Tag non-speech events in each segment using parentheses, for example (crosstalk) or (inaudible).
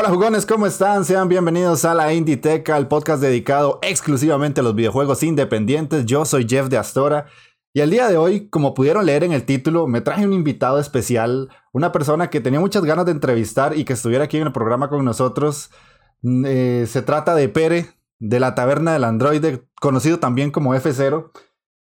Hola jugones, ¿cómo están? Sean bienvenidos a la Inditeca, el podcast dedicado exclusivamente a los videojuegos independientes. Yo soy Jeff de Astora y el día de hoy, como pudieron leer en el título, me traje un invitado especial, una persona que tenía muchas ganas de entrevistar y que estuviera aquí en el programa con nosotros. Mm, eh, se trata de Pere, de la Taberna del Androide, conocido también como F0.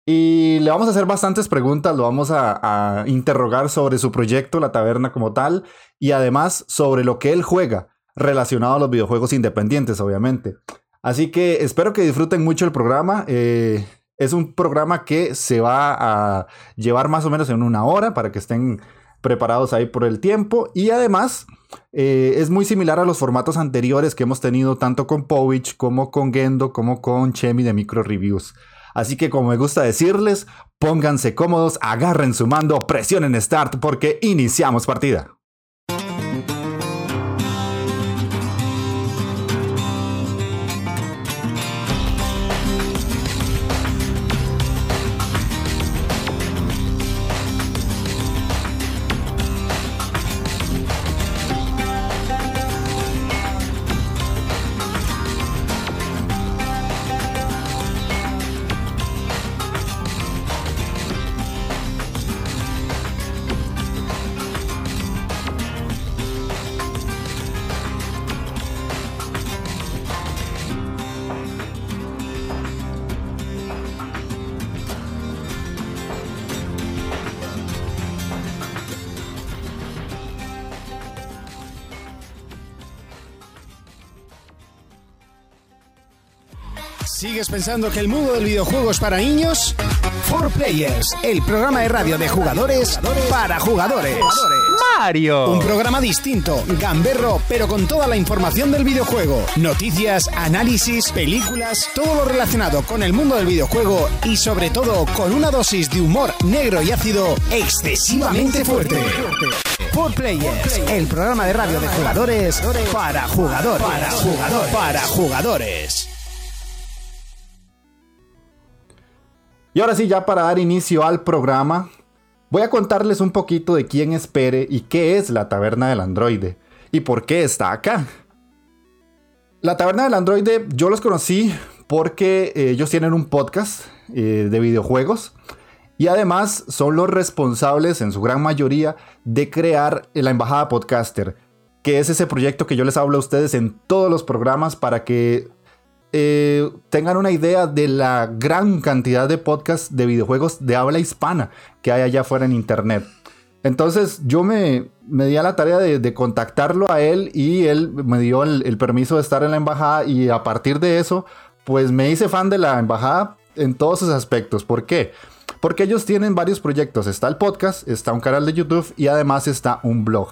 Y le vamos a hacer bastantes preguntas, lo vamos a, a, interrogar sobre su proyecto, la taberna como tal, y además sobre lo que él juega, relacionado a los videojuegos independientes, obviamente. Así que espero que disfruten mucho el programa. Eh, es un programa que se va a llevar más o menos en una hora para que estén preparados ahí por el tiempo. Y además eh, es muy similar a los formatos anteriores que hemos tenido tanto con Povich como con Gendo como con Chemi de Micro Reviews. Así que como me gusta decirles, pónganse cómodos, agarren su mando, presionen Start porque iniciamos partida. Pensando que el mundo del videojuego es para niños? For Players, el programa de radio de jugadores para jugadores. Mario. Un programa distinto, gamberro, pero con toda la información del videojuego. Noticias, análisis, películas, todo lo relacionado con el mundo del videojuego y sobre todo con una dosis de humor negro y ácido excesivamente fuerte. For Players, el programa de radio de jugadores para jugadores. Para jugadores. Para jugadores. Y ahora sí, ya para dar inicio al programa, voy a contarles un poquito de quién es Pere y qué es la Taberna del Androide y por qué está acá. La Taberna del Androide yo los conocí porque eh, ellos tienen un podcast eh, de videojuegos y además son los responsables en su gran mayoría de crear la Embajada Podcaster, que es ese proyecto que yo les hablo a ustedes en todos los programas para que eh, tengan una idea de la gran cantidad de podcasts de videojuegos de habla hispana que hay allá afuera en internet. Entonces yo me, me di a la tarea de, contactarlo a él y él me dio el, el, permiso de estar en la embajada y a partir de eso pues me hice fan de la embajada en todos sus aspectos. ¿Por qué? Porque ellos tienen varios proyectos. Está el podcast, está un canal de YouTube y además está un blog.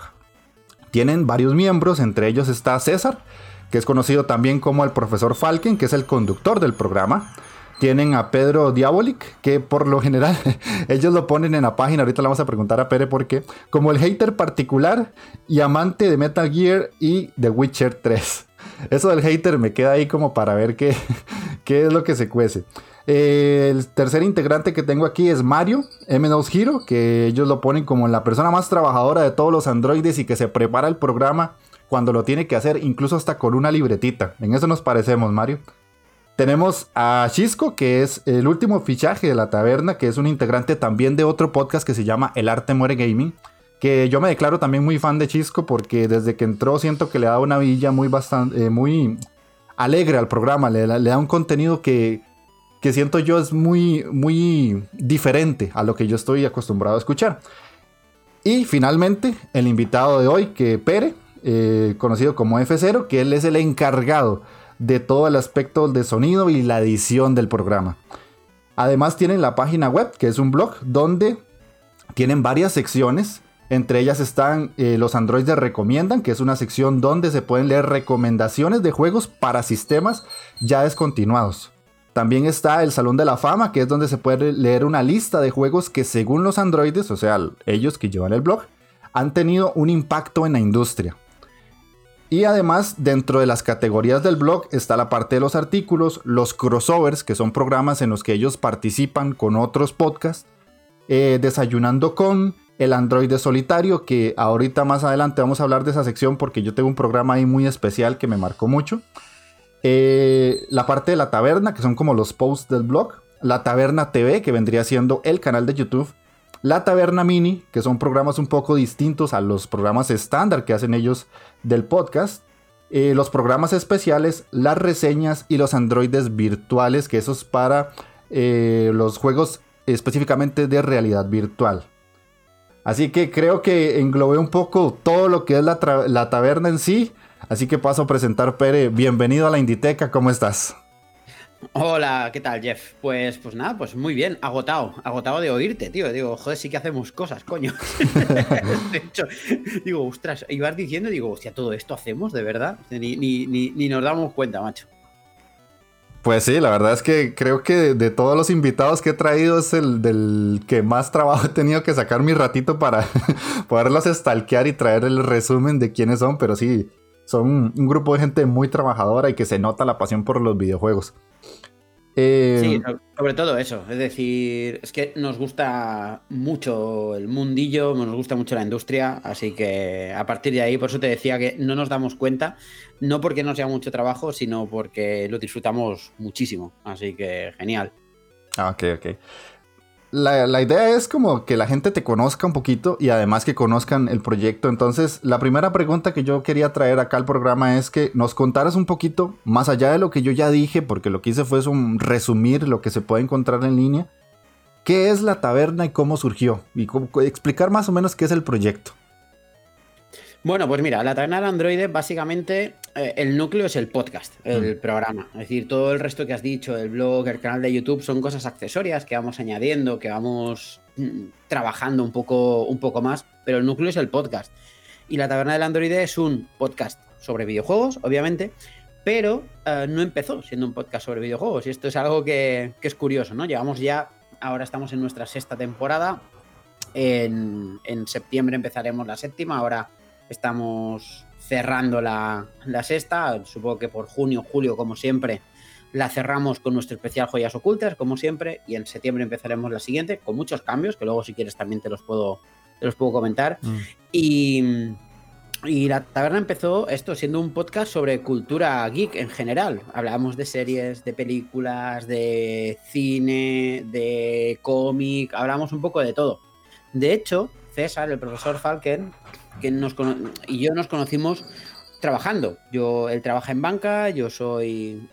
Tienen varios miembros, entre ellos está César, que es conocido también como el profesor Falken, que es el conductor del programa. Tienen a Pedro Diabolic, que por lo general (laughs) ellos lo ponen en la página, ahorita le vamos a preguntar a Pere por qué, como el hater particular y amante de Metal Gear y The Witcher 3. Eso del hater me queda ahí como para ver qué, (laughs) qué es lo que se cuece. Eh, el tercer integrante que tengo aquí es Mario, M2 Hero, que ellos lo ponen como la persona más trabajadora de todos los androides y que se prepara el programa cuando lo tiene que hacer, incluso hasta con una libretita. En eso nos parecemos, Mario. Tenemos a Chisco, que es el último fichaje de la taberna, que es un integrante también de otro podcast que se llama El Arte Muere Gaming. Que yo me declaro también muy fan de Chisco porque desde que entró siento que le da una villa muy bastante, eh, muy alegre al programa. Le, le da un contenido que, que siento yo es muy, muy diferente a lo que yo estoy acostumbrado a escuchar. Y finalmente, el invitado de hoy, que Pere, eh, conocido como F0, que él es el encargado de todo el aspecto de sonido y la edición del programa. Además tienen la página web, que es un blog, donde tienen varias secciones Entre ellas están eh, los androides recomiendan, que es una sección donde se pueden leer recomendaciones de juegos para sistemas ya descontinuados. También está el Salón de la Fama, que es donde se puede leer una lista de juegos que según los androides, o sea, ellos que llevan el blog, han tenido un impacto en la industria. Y además, dentro de las categorías del blog está la parte de los artículos, los crossovers, que son programas en los que ellos participan con otros podcasts, eh, desayunando con, el Android solitario, que ahorita más adelante vamos a hablar de esa sección porque yo tengo un programa ahí muy especial que me marcó mucho. Eh, la parte de la taberna, que son como los posts del blog. La taberna TV, que vendría siendo el canal de YouTube. La taberna mini, que son programas un poco distintos a los programas estándar que hacen ellos del podcast. Eh, los programas especiales, las reseñas y los androides virtuales, que eso es para eh, los juegos específicamente de realidad virtual. Así que creo que englobé un poco todo lo que es la, taberna en sí. Así que paso a presentar, Pere. Bienvenido a la Inditeca, ¿cómo estás? Hola, ¿qué tal, Jeff? Pues, pues nada, pues muy bien, agotado, agotado de oírte, tío. Digo, joder, sí que hacemos cosas, coño. (laughs) de hecho, digo, ostras, ibas diciendo, digo, hostia, todo esto hacemos, de verdad. Ni, ni, ni nos damos cuenta, macho. Pues sí, la verdad es que creo que de, todos los invitados que he traído es el del que más trabajo he tenido que sacar mi ratito para (laughs) poderlos stalkear y traer el resumen de quiénes son, pero sí, son un grupo de gente muy trabajadora y que se nota la pasión por los videojuegos. Eh, sí, sobre todo eso. Es decir, es que nos gusta mucho el mundillo, nos gusta mucho la industria, así que a partir de ahí, por eso te decía que no nos damos cuenta, no porque no sea mucho trabajo, sino porque lo disfrutamos muchísimo. Así que genial. Ah, ok, ok la, idea es como que la gente te conozca un poquito y además que conozcan el proyecto. Entonces, la primera pregunta que yo quería traer acá al programa es que nos contaras un poquito, más allá de lo que yo ya dije, porque lo que hice fue un resumir lo que se puede encontrar en línea, qué es la taberna y cómo surgió, y explicar más o menos qué es el proyecto. Bueno, pues mira, la taberna de Android básicamente eh, el núcleo es el podcast, el mm. programa. Es decir, todo el resto que has dicho, el blog, el canal de YouTube, son cosas accesorias que vamos añadiendo, que vamos mm, trabajando un poco, un poco más, pero el núcleo es el podcast. Y la taberna del Android es un podcast sobre videojuegos, obviamente, pero eh, no empezó siendo un podcast sobre videojuegos. Y esto es algo que, que, es curioso, ¿no? Llevamos ya, ahora estamos en nuestra sexta temporada. En, en septiembre empezaremos la séptima, ahora estamos cerrando la, sexta. Supongo que por junio, julio, como siempre, la cerramos con nuestro especial Joyas Ocultas, como siempre, y en septiembre empezaremos la siguiente, con muchos cambios, que luego si quieres también te los puedo, los puedo comentar. Mm. Y, y, la taberna empezó esto siendo un podcast sobre cultura geek en general. Hablábamos de series, de películas, de cine, de cómic, hablamos un poco de todo. De hecho, César, el profesor Falken, que nos y yo nos conocimos trabajando. Yo, él trabaja en banca, yo soy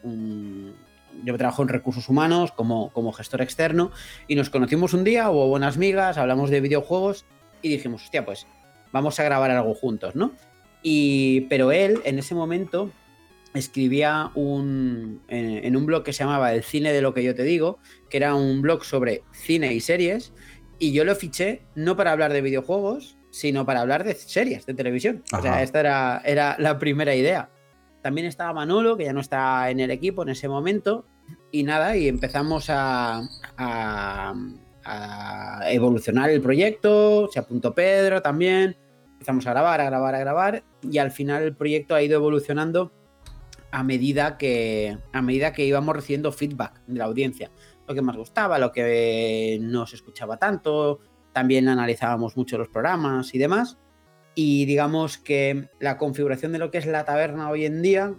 yo trabajo en recursos humanos como, como gestor externo y nos conocimos un día, hubo buenas migas, hablamos de videojuegos y dijimos, hostia, pues vamos a grabar algo juntos, ¿no? Y, pero él en ese momento escribía un, en, en, un blog que se llamaba El cine de lo que yo te digo, que era un blog sobre cine y series, y yo lo fiché no para hablar de videojuegos, sino para hablar de series de televisión. O sea, esta era, era la primera idea. También estaba Manolo, que ya no está en el equipo en ese momento, y nada, y empezamos a, a, evolucionar el proyecto, se apuntó Pedro también, empezamos a grabar, a grabar, a grabar, y al final el proyecto ha ido evolucionando a medida que, a medida que íbamos recibiendo feedback de la audiencia. Lo que más gustaba, lo que no se escuchaba tanto, también analizábamos mucho los programas y demás. Y digamos que la configuración de lo que es la taberna hoy en día,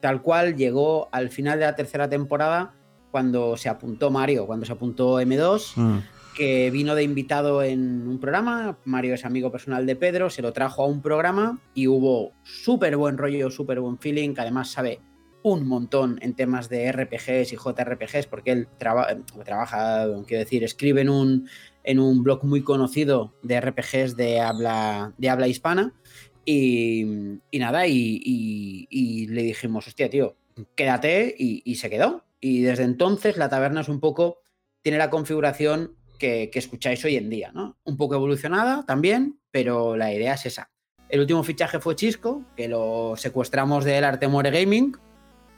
tal cual llegó al final de la tercera temporada cuando se apuntó Mario, cuando se apuntó M2, mm. que vino de invitado en un programa. Mario es amigo personal de Pedro, se lo trajo a un programa y hubo súper buen rollo, súper buen feeling, que además sabe un montón en temas de RPGs y JRPGs, porque él trabaja, quiero decir, escribe en un, en un blog muy conocido de RPGs de habla, de habla hispana. Y, nada, y, le dijimos, hostia, tío, quédate y, se quedó. Y desde entonces la taberna es un poco, tiene la configuración que, que escucháis hoy en día, ¿no? Un poco evolucionada también, pero la idea es esa. El último fichaje fue Chisco, que lo secuestramos del Artemore Gaming,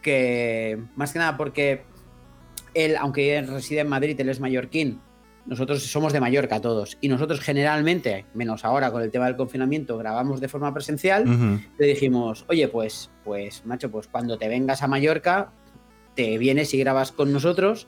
que más que nada porque él, aunque él reside en Madrid, él es mallorquín, nosotros somos de Mallorca todos, y nosotros generalmente, menos ahora con el tema del confinamiento, grabamos de forma presencial, le dijimos, oye, pues, pues, macho, pues cuando te vengas a Mallorca, te vienes y grabas con nosotros,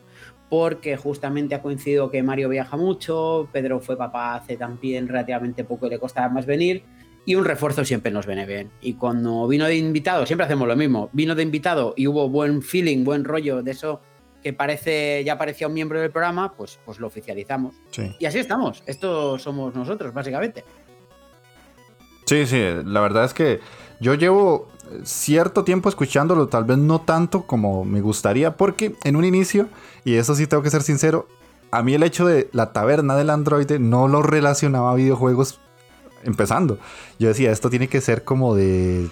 porque justamente ha coincidido que Mario viaja mucho, Pedro fue papá hace también relativamente poco y le costaba más venir, y un refuerzo siempre nos viene bien. Y cuando vino de invitado, siempre hacemos lo mismo, vino de invitado y hubo buen feeling, buen rollo de eso que parece, ya parecía un miembro del programa, pues, pues lo oficializamos. Sí. Y así estamos, esto somos nosotros, básicamente. Sí, sí, la verdad es que yo llevo cierto tiempo escuchándolo, tal vez no tanto como me gustaría, porque en un inicio, y eso sí tengo que ser sincero, a mí el hecho de la taberna del androide no lo relacionaba a videojuegos empezando. Yo decía, esto tiene que ser como de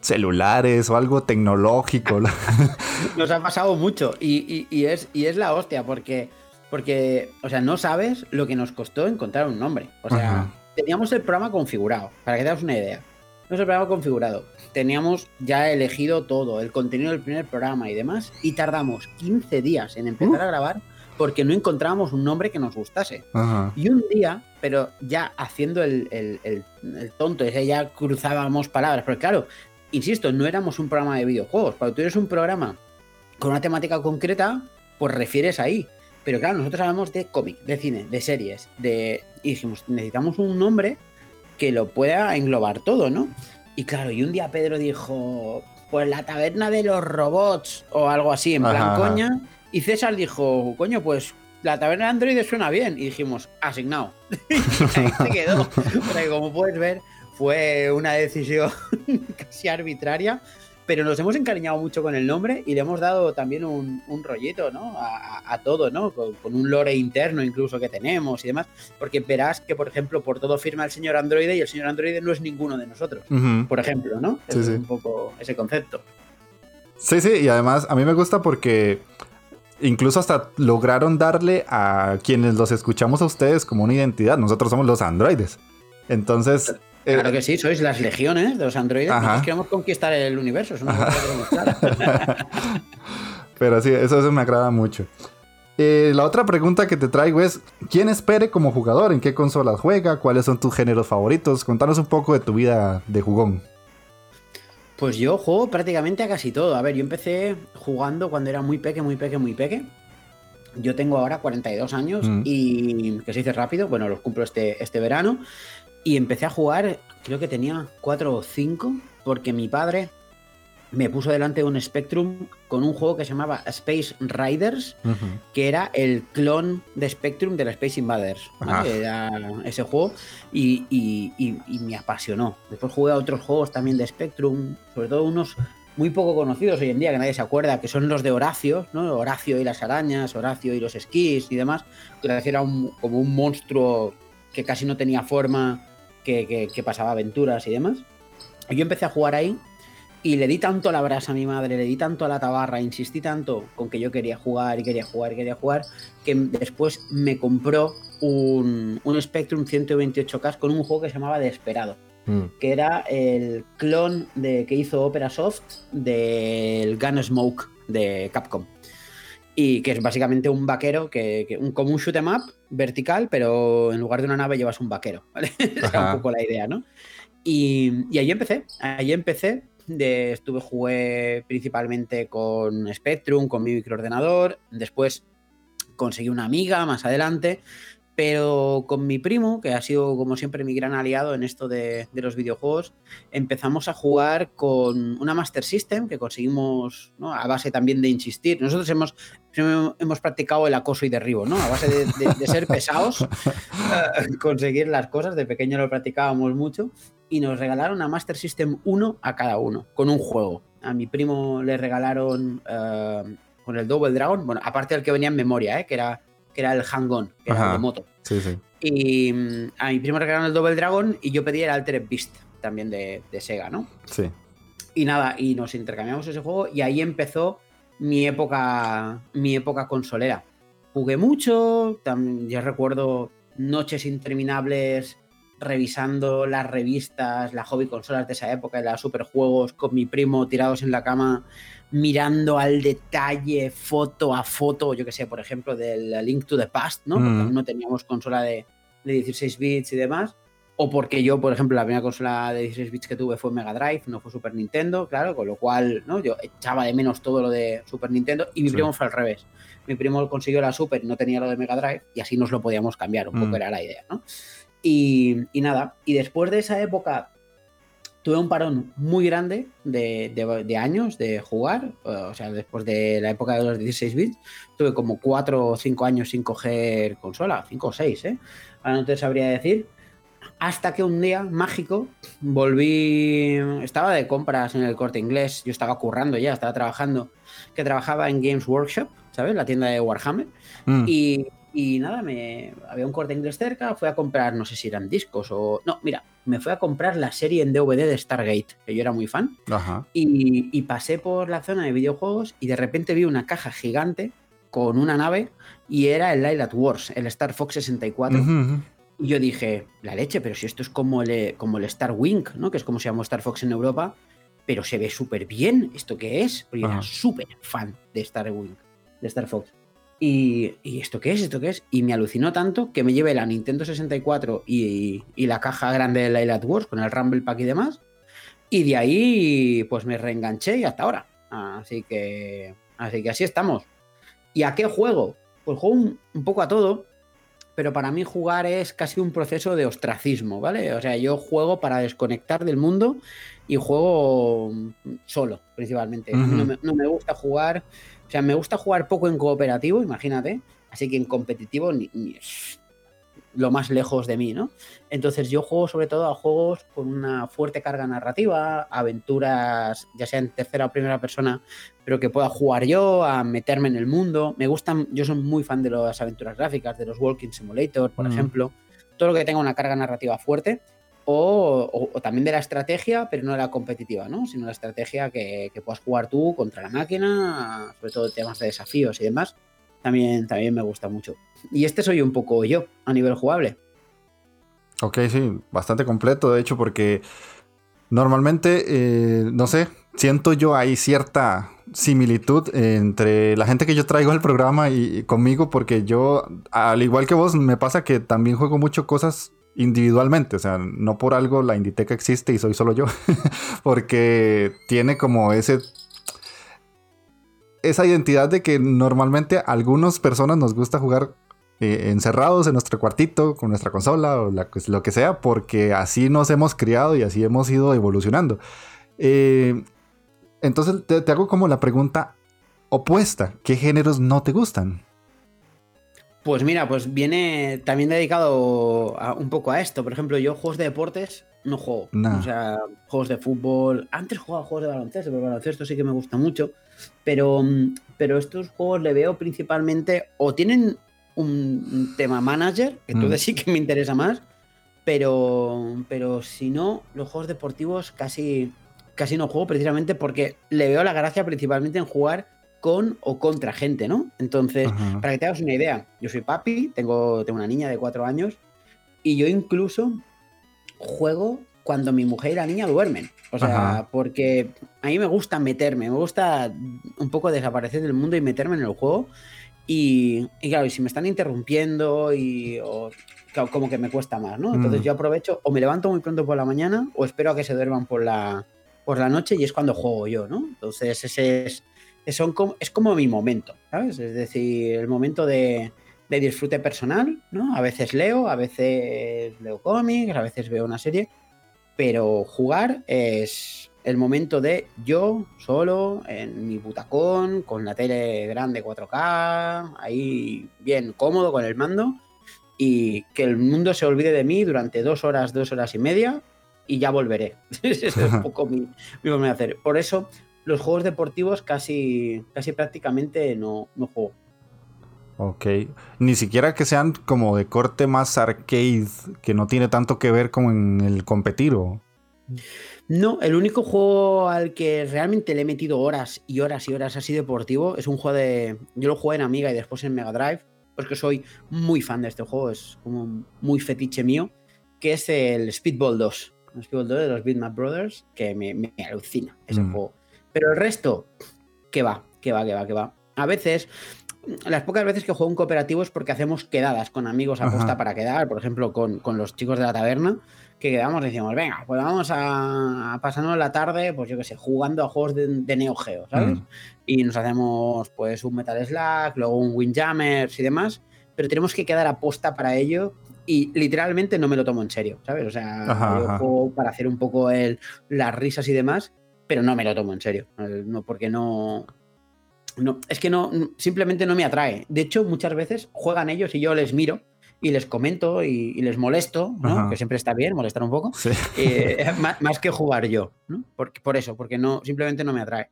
celulares o algo tecnológico. (laughs) Nos ha pasado mucho y, y- y es, y es la hostia porque, porque, o sea, no sabes lo que nos costó encontrar un nombre. O sea, Ajá. teníamos el programa configurado, para que te hagas una idea. Teníamos el programa configurado, teníamos ya elegido todo, el contenido del primer programa y demás, y tardamos 15 días en empezar a grabar porque no encontrábamos un nombre que nos gustase. Ajá. Y un día, pero ya haciendo el, el- el- el tonto, ya cruzábamos palabras, porque claro, insisto, no éramos un programa de videojuegos. Cuando tú eres un programa con una temática concreta, pues refieres ahí. Pero claro, nosotros hablamos de cómic, de cine, de series, de. Y dijimos, necesitamos un nombre que lo pueda englobar todo, ¿no? Y claro, y un día Pedro dijo, pues la taberna de los robots o algo así, en plan Ajá, ajá. coña. Y César dijo, coño, pues la taberna de Android suena bien. Y dijimos, asignado. (laughs) y ahí se quedó. Porque como puedes ver, fue una decisión (laughs) casi arbitraria. Pero nos hemos encariñado mucho con el nombre y le hemos dado también un, un rollito, ¿no? A, todo, ¿no? Con, con un lore interno incluso que tenemos y demás. Porque verás que, por ejemplo, por todo firma el señor Androide y el señor Androide no es ninguno de nosotros. Por ejemplo, ¿no? Sí, es sí. un poco ese concepto. Sí, sí, y además a mí me gusta porque incluso hasta lograron darle a quienes los escuchamos a ustedes como una identidad. Nosotros somos los androides. Entonces, Claro que sí, sois las legiones de los androides. Ajá. Nosotros queremos conquistar el universo. Es tenemos clara. (laughs) pero sí, eso, eso me agrada mucho. Eh, la otra pregunta que te traigo es, ¿quién espere como jugador? ¿En qué consolas juega? ¿Cuáles son tus géneros favoritos? Contanos un poco de tu vida de jugón. Pues yo juego prácticamente a casi todo. A ver, yo empecé jugando cuando era muy peque, muy peque, muy peque. Yo tengo ahora 42 años Mm. y que se dice rápido, bueno, los cumplo este, este verano. Y empecé a jugar, creo que tenía 4 o 5, porque mi padre me puso delante de un Spectrum con un juego que se llamaba Space Riders, que era el clon de Spectrum de la Space Invaders. ¿vale? Era ese juego y, y- y- y me apasionó. Después jugué a otros juegos también de Spectrum, sobre todo unos muy poco conocidos hoy en día, que nadie se acuerda, que son los de Horacio, ¿no? Horacio y las arañas, Horacio y los esquís y demás. Horacio era un- como un monstruo que casi no tenía forma, que, que- que pasaba aventuras y demás. Y yo empecé a jugar ahí y le di tanto la brasa a mi madre, le di tanto a la tabarra, insistí tanto con que yo quería jugar y quería jugar y quería jugar, que después me compró un, un Spectrum 128K con un juego que se llamaba Desperado, que era el clon de, que hizo Opera Soft del Gunsmoke de Capcom. Y que es básicamente un vaquero, que, que- un, como un shoot 'em up vertical, pero en lugar de una nave llevas un vaquero. (laughs) ¿vale? Ajá. un poco la idea, ¿no? Y, y ahí empecé, ahí empecé. De, estuve, jugué principalmente con Spectrum, con mi microordenador. Después conseguí una amiga más adelante. Pero con mi primo, que ha sido como siempre mi gran aliado en esto de, de los videojuegos, empezamos a jugar con una Master System que conseguimos ¿no? a base también de insistir. Nosotros hemos, hemos practicado el acoso y derribo, ¿no? A base de, de- de ser pesados, (laughs) conseguir las cosas. De pequeño lo practicábamos mucho y nos regalaron una Master System 1 a cada uno, con un juego. A mi primo le regalaron eh, con el Double Dragon, bueno, aparte del que venía en memoria, ¿eh? que, era, que era el Hang-On, que era Ajá. de moto. Sí, sí. Y mm, a mi primo regalaron el Double Dragon y yo pedí el Altered Beast, también de, de Sega, ¿no? Sí. Y nada, y nos intercambiamos ese juego y ahí empezó mi época, mi época consolera. jugué mucho, también ya recuerdo noches interminables revisando las revistas, las hobby consolas de esa época, las superjuegos con mi primo tirados en la cama, mirando al detalle, foto a foto, yo que sé, por ejemplo, del Link to the Past, ¿no? Porque Mm. no teníamos consola de, de 16 bits y demás. O porque yo, por ejemplo, la primera consola de 16 bits que tuve fue Mega Drive, no fue Super Nintendo, claro, con lo cual, ¿no? Yo echaba de menos todo lo de Super Nintendo y mi Sí. primo fue al revés. Mi primo consiguió la Super y no tenía lo de Mega Drive y así nos lo podíamos cambiar, un Mm. poco era la idea, ¿no? Y, y nada, y después de esa época tuve un parón muy grande de, de- de años de jugar, o sea, después de la época de los 16 bits, tuve como 4 o 5 años sin coger consola, 5 o 6, ¿eh? Ahora no te sabría decir. Hasta que un día mágico volví, estaba de compras en el corte inglés, yo estaba currando ya, estaba trabajando, que trabajaba en Games Workshop, ¿sabes? La tienda de Warhammer. Mm. Y, y nada, me, había un corte inglés cerca, fui a comprar, no sé si eran discos o... No, mira, me fui a comprar la serie en DVD de Stargate, que yo era muy fan, Ajá. y, y pasé por la zona de videojuegos y de repente vi una caja gigante con una nave y era el Lilat Wars, el Star Fox 64. Ujú, ujú. Y yo dije, la leche, pero si esto es como el, como el Star Wing, ¿no? Que es como se llamó Star Fox en Europa, pero se ve súper bien. ¿Esto qué es? Porque yo era súper fan de Star Wing, de Star Fox. Y, y ¿esto qué es? ¿Esto qué es? Y me alucinó tanto que me llevé la Nintendo 64 y, y la caja grande de Lilat Wars con el Rumble Pack y demás. Y de ahí, pues me reenganché y hasta ahora. Así que, así que así estamos. ¿Y a qué juego? Pues juego un, un poco a todo, pero para mí jugar es casi un proceso de ostracismo, ¿vale? O sea, yo juego para desconectar del mundo y juego solo, principalmente. Me, no me gusta jugar, o sea, me gusta jugar poco en cooperativo, imagínate, así que en competitivo ni, ni- lo más lejos de mí, ¿no? Entonces yo juego sobre todo a juegos con una fuerte carga narrativa, aventuras, ya sea en tercera o primera persona, pero que pueda jugar yo, a meterme en el mundo. Me gustan, yo soy muy fan de las aventuras gráficas, de los Walking Simulator, por Mm. ejemplo. Todo lo que tenga una carga narrativa fuerte. O, también de la estrategia, pero no de la competitiva, ¿no? Sino la estrategia que, puedas jugar tú contra la máquina, sobre todo temas de desafíos y demás. También, también me gusta mucho. Y este soy un poco yo a nivel jugable. Ok, sí, bastante completo, de hecho, porque normalmente, eh, no sé, siento yo hay cierta similitud entre la gente que yo traigo al programa y conmigo, porque yo, al igual que vos, me pasa que también juego mucho cosas individualmente, o sea, no por algo la Inditeca existe y soy solo yo, (laughs) porque tiene como ese esa identidad de que normalmente a algunas personas nos gusta jugar eh, encerrados en nuestro cuartito con nuestra consola o lo que sea, porque así nos hemos criado y así hemos ido evolucionando. Eh, entonces te hago como la pregunta opuesta, ¿qué géneros no te gustan? Pues mira, pues viene también dedicado a- un poco a esto. Por ejemplo, yo juegos de deportes no juego. Nah. O sea, juegos de fútbol. Antes jugaba juegos de baloncesto, pero baloncesto sí que me gusta mucho. Pero, mm, pero estos juegos le veo principalmente o tienen un, tema manager, que Mm. todo sí que me interesa más, pero, pero si no, los juegos deportivos casi, casi no juego precisamente porque le veo la gracia principalmente en jugar con o contra gente, ¿no? Entonces, Ajá. para que te hagas una idea, yo soy papi, tengo, tengo una niña de cuatro años y yo incluso juego cuando mi mujer y la niña duermen. O sea, Ajá. porque a mí me gusta meterme, me gusta un poco desaparecer del mundo y meterme en el juego. Y, y claro, y si me están interrumpiendo y o- como que me cuesta más, ¿no? Entonces Mm. yo aprovecho o me levanto muy pronto por la mañana o espero a que se duerman por la, por la noche y es cuando juego yo, ¿no? Entonces ese es, es, son como, es como mi momento, ¿sabes? Es decir, el momento de, de disfrute personal, ¿no? A veces leo, a veces leo cómics, a veces veo una serie, pero jugar es el momento de yo solo en mi butacón, con la tele grande 4K, ahí bien cómodo con el mando y que el mundo se olvide de mí durante dos horas, dos horas y media y ya volveré. (laughs) Es un poco mi, mi forma de hacer. Por eso los juegos deportivos casi, casi prácticamente no, no juego. Ok. Ni siquiera que sean como de corte más arcade, que no tiene tanto que ver con el competir o... No, el único juego al que realmente le he metido horas y horas y horas así deportivo es un juego de. Yo lo jugué en Amiga y después en Mega Drive. porque soy muy fan de este juego, es como muy fetiche mío, que es el Speedball 2. El Speedball 2 de los Bitmap Brothers, que me, me alucina ese Mm. juego. Pero el resto, que va, que va, que va, que va. A veces, las pocas veces que juego un cooperativo es porque hacemos quedadas con amigos a Ajá. posta para quedar, por ejemplo, con, con los chicos de la taberna, que quedamos y decimos, venga, pues vamos a, a pasarnos la tarde, pues yo qué sé, jugando a juegos de, de Neo Geo, ¿sabes? Mm. Y nos hacemos pues un Metal Slack, luego un Windjammers y demás, pero tenemos que quedar a posta para ello y literalmente no me lo tomo en serio, ¿sabes? O sea, Ajá, yo ajá. juego para hacer un poco el, las risas y demás, pero no me lo tomo en serio, no, porque no... No, es que no, simplemente no me atrae. De hecho, muchas veces juegan ellos y yo les miro y les comento y, y les molesto, ¿no? Que siempre está bien molestar un poco. Sí. eh, (laughs) más, más que jugar yo, ¿no? Por, por eso, porque no, simplemente no me atrae.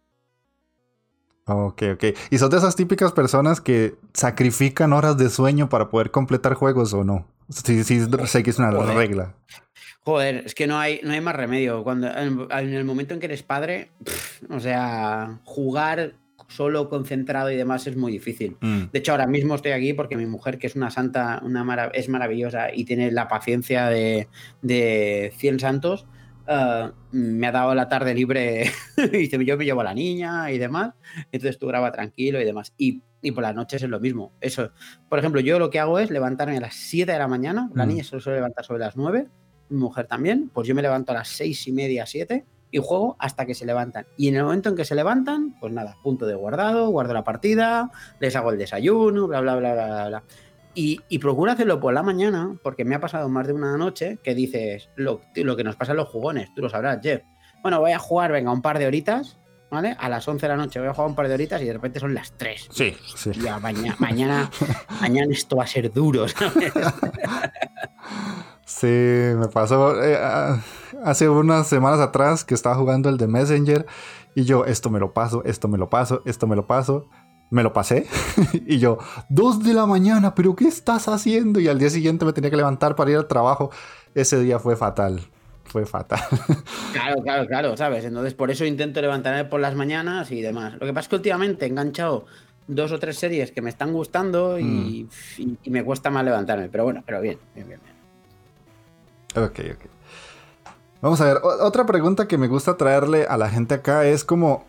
Ok, ok. ¿Y son de esas típicas personas que sacrifican horas de sueño para poder completar juegos o no? Sí, sí, sé que es una regla. Joder, es que no hay, no hay más remedio. Cuando, en, en el momento en que eres padre, pff, o sea, jugar solo, concentrado y demás es muy difícil. Mm. De hecho, ahora mismo estoy aquí porque mi mujer, que es una santa, una mara- es maravillosa y tiene la paciencia de, de 100 santos, eh, me ha dado la tarde libre (laughs) y dice, yo me llevo a la niña y demás. Entonces tú graba tranquilo y demás. Y, y por las noches es lo mismo. Eso, por ejemplo, yo lo que hago es levantarme a las 7 de la mañana. La Mm. niña se suele levantar sobre las 9, mi mujer también. Pues yo me levanto a las 6 y media, 7 y juego hasta que se levantan. Y en el momento en que se levantan, pues nada, punto de guardado, guardo la partida, les hago el desayuno, bla, bla, bla, bla, bla. bla. Y, y procuro hacerlo por la mañana, porque me ha pasado más de una noche que dices lo, lo que nos pasa en los jugones, tú lo sabrás, Jeff. Bueno, voy a jugar, venga, un par de horitas, ¿vale? A las 11 de la noche voy a jugar un par de horitas y de repente son las 3. Sí, sí. Ya, mañana, mañana, mañana esto va a ser duro, ¿sabes? (laughs) Sí, me pasó eh, ah, hace unas semanas atrás que estaba jugando el de Messenger y yo, esto me lo paso, esto me lo paso, esto me lo paso. Me lo pasé (laughs) y yo, dos de la mañana, pero ¿qué estás haciendo? Y al día siguiente me tenía que levantar para ir al trabajo. Ese día fue fatal, fue fatal. (laughs) Claro, claro, claro, ¿sabes? Entonces por eso intento levantarme por las mañanas y demás. Lo que pasa es que últimamente he enganchado dos o tres series que me están gustando y, y- y me cuesta más levantarme. Pero bueno, pero bien, bien, bien. Ok, ok. Vamos a ver, otra pregunta que me gusta traerle a la gente acá es como,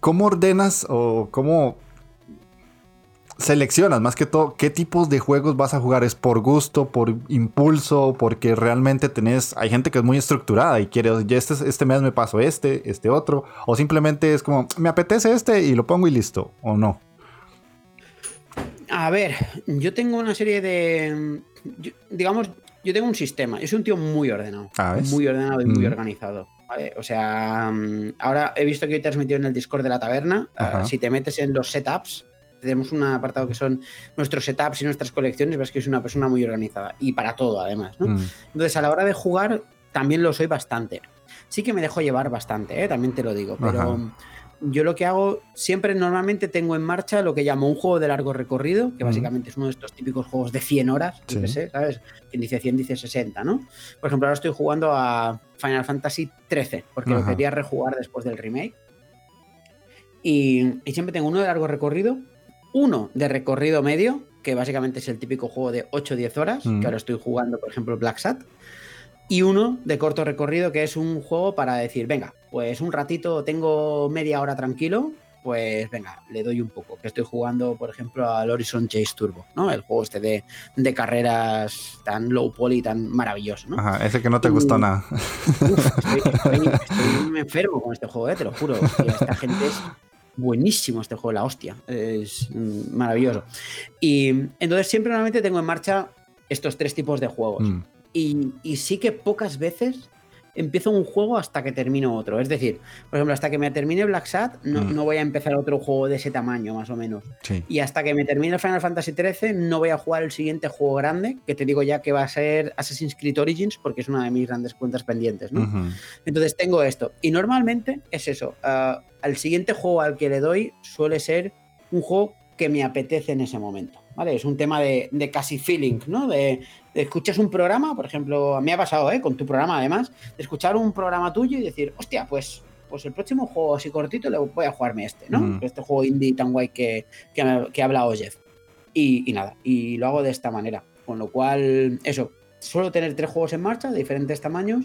¿cómo ordenas o cómo seleccionas más que todo qué tipos de juegos vas a jugar? ¿Es por gusto, por impulso, porque realmente tenés, hay gente que es muy estructurada y quiere, este, este mes me paso este, este otro, o simplemente es como, me apetece este y lo pongo y listo, o no? A ver, yo tengo una serie de. digamos, yo tengo un sistema. Yo soy un tío muy ordenado. Ah. Muy ordenado y muy Mm. organizado. ¿vale? O sea, mm, ahora he visto que hoy te has metido en el Discord de la taberna. Ah, si te metes en los setups, tenemos un apartado que son nuestros setups y nuestras colecciones. Ves que soy una persona muy organizada. Y para todo, además. ¿no? Mm, Entonces, a la hora de jugar, también lo soy bastante. Sí que me dejo llevar bastante, ¿eh? también te lo digo. Pero Ajá. Yo lo que hago, siempre normalmente tengo en marcha lo que llamo un juego de largo recorrido, que básicamente es uno de estos típicos juegos de 100 horas, Sí. sé, ¿sabes? Quien dice 100 dice 60, ¿no? Por ejemplo, ahora estoy jugando a Final Fantasy XIII, porque lo quería rejugar después del remake. Y, y siempre tengo uno de largo recorrido, uno de recorrido medio, que básicamente es el típico juego de 8 o 10 horas, Mm. que ahora estoy jugando, por ejemplo, Black Sat. Y uno de corto recorrido, que es un juego para decir, venga, pues un ratito, tengo media hora tranquilo, pues venga, le doy un poco. Que estoy jugando, por ejemplo, al Horizon Chase Turbo, ¿no? El juego este de, de carreras tan low poly, tan maravilloso, ¿no? Ajá, ese que no te gustó Mm. nada. Uf, estoy, estoy- estoy (laughs) enfermo con este juego, eh, te lo juro. Esta gente es buenísimo este juego, la hostia. Es maravilloso. Y entonces siempre normalmente tengo en marcha estos tres tipos de juegos. Mm, Y, y sí que pocas veces empiezo un juego hasta que termino otro. Es decir, por ejemplo, hasta que me termine Black Sat, no, Mm. no voy a empezar otro juego de ese tamaño, más o menos. sí. Y hasta que me termine Final Fantasy XIII, no voy a jugar el siguiente juego grande, que te digo ya que va a ser Assassin's Creed Origins, porque es una de mis grandes cuentas pendientes. Entonces tengo esto. Y normalmente es eso. ah, al siguiente juego al que le doy suele ser un juego que me apetece en ese momento. ¿Vale? Es un tema de, de casi feeling, ¿no? De, de escuchas un programa, por ejemplo, a mí me ha pasado, ¿eh? Con tu programa además, de escuchar un programa tuyo y decir, hostia, pues, pues el próximo juego así cortito le voy a jugarme este, ¿no? Mm. Este juego indie tan guay que, que, me- que ha hablado Jeff. Y, nada, y lo hago de esta manera. Con lo cual, eso, suelo tener tres juegos en marcha de diferentes tamaños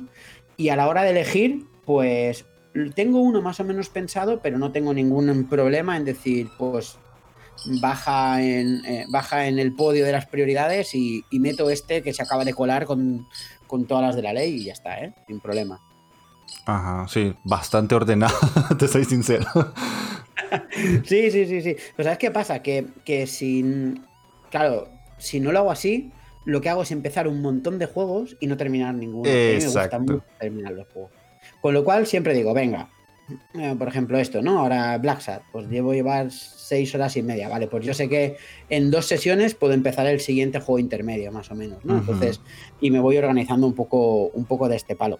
y a la hora de elegir, pues tengo uno más o menos pensado, pero no tengo ningún problema en decir, pues baja en, eh, baja en el podio de las prioridades y, meto este que se acaba de colar con, todas las de la ley y ya está, ¿eh? sin problema. Ajá, sí, bastante ordenado, (laughs) te soy sincero. (laughs) sí, sí, sí, sí. Pero ¿sabes qué pasa? Que, que si, claro, si no lo hago así, lo que hago es empezar un montón de juegos y no terminar ninguno. Exacto. me gusta terminar los juegos. Con lo cual siempre digo, venga, eh, por ejemplo esto, ¿no? Ahora Black Sat, pues llevo llevar seis horas y media, ¿vale? Pues yo sé que en dos sesiones puedo empezar el siguiente juego intermedio, más o menos, ¿no? Entonces, y me voy organizando un poco, un poco de este palo.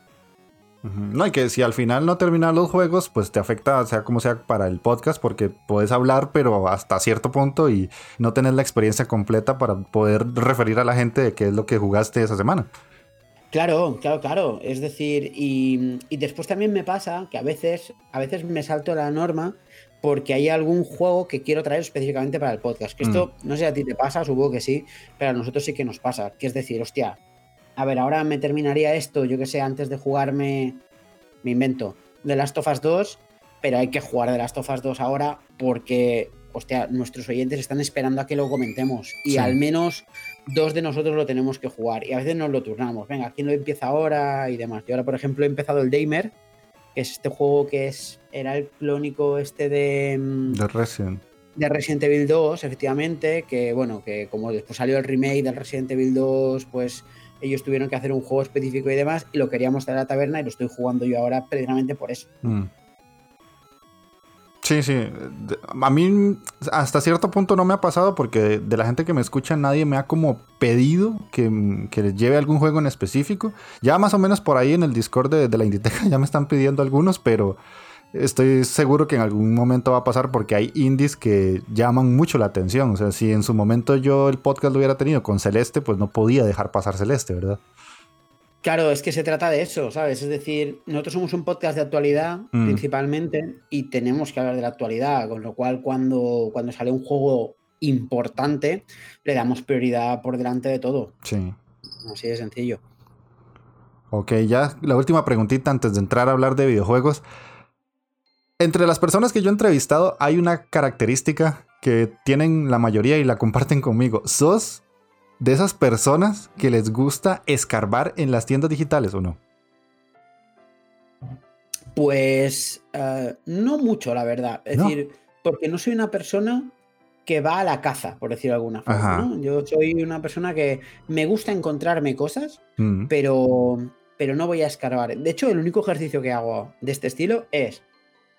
No, y que si al final no terminas los juegos, pues te afecta, sea como sea, para el podcast, porque puedes hablar, pero hasta cierto punto y no tener la experiencia completa para poder referir a la gente de qué es lo que jugaste esa semana. Claro, claro, claro. Es decir, y, después también me pasa que a veces, a veces me salto la norma porque hay algún juego que quiero traer específicamente para el podcast. Que esto, mm. no sé si a ti te pasa, supongo que sí, pero a nosotros sí que nos pasa. Que es decir, hostia, a ver, ahora me terminaría esto, yo que sé, antes de jugarme, me invento, de Last of Us 2, pero hay que jugar de Last of Us 2 ahora porque, hostia, nuestros oyentes están esperando a que lo comentemos y al menos dos de nosotros lo tenemos que jugar y a veces nos lo turnamos. Venga, ¿quién lo empieza ahora? Y demás. Yo ahora, por ejemplo, he empezado el Damer, que es este juego que es era el clónico este de... Mm, de Resident. De Resident Evil 2, efectivamente, que bueno, que como después salió el remake del Resident Evil 2, pues ellos tuvieron que hacer un juego específico y demás, y lo queríamos traer a la taberna y lo estoy jugando yo ahora precisamente por eso. Mm. Sí, sí. A mí hasta cierto punto no me ha pasado porque de la gente que me escucha nadie me ha como pedido que, que les lleve algún juego en específico. Ya más o menos por ahí en el Discord de, de la Inditeca (laughs) ya me están pidiendo algunos, pero estoy seguro que en algún momento va a pasar porque hay indies que llaman mucho la atención. O sea, si en su momento yo el podcast lo hubiera tenido con Celeste, pues no podía dejar pasar Celeste, ¿verdad? Claro, es que se trata de eso, ¿sabes? Es decir, nosotros somos un podcast de actualidad mm. principalmente y tenemos que hablar de la actualidad, con lo cual cuando, cuando sale un juego importante le damos prioridad por delante de todo. Sí. Así de sencillo. Ok, ya la última preguntita antes de entrar a hablar de videojuegos. Entre las personas que yo he entrevistado hay una característica que tienen la mayoría y la comparten conmigo. ¿Sos de esas personas que les gusta escarbar en las tiendas digitales o no? Pues eh, no mucho, la verdad. Es decir, porque no soy una persona que va a la caza, por decirlo de alguna forma. Yo soy una persona que me gusta encontrarme cosas, mm. pero, pero no voy a escarbar. De hecho, el único ejercicio que hago de este estilo es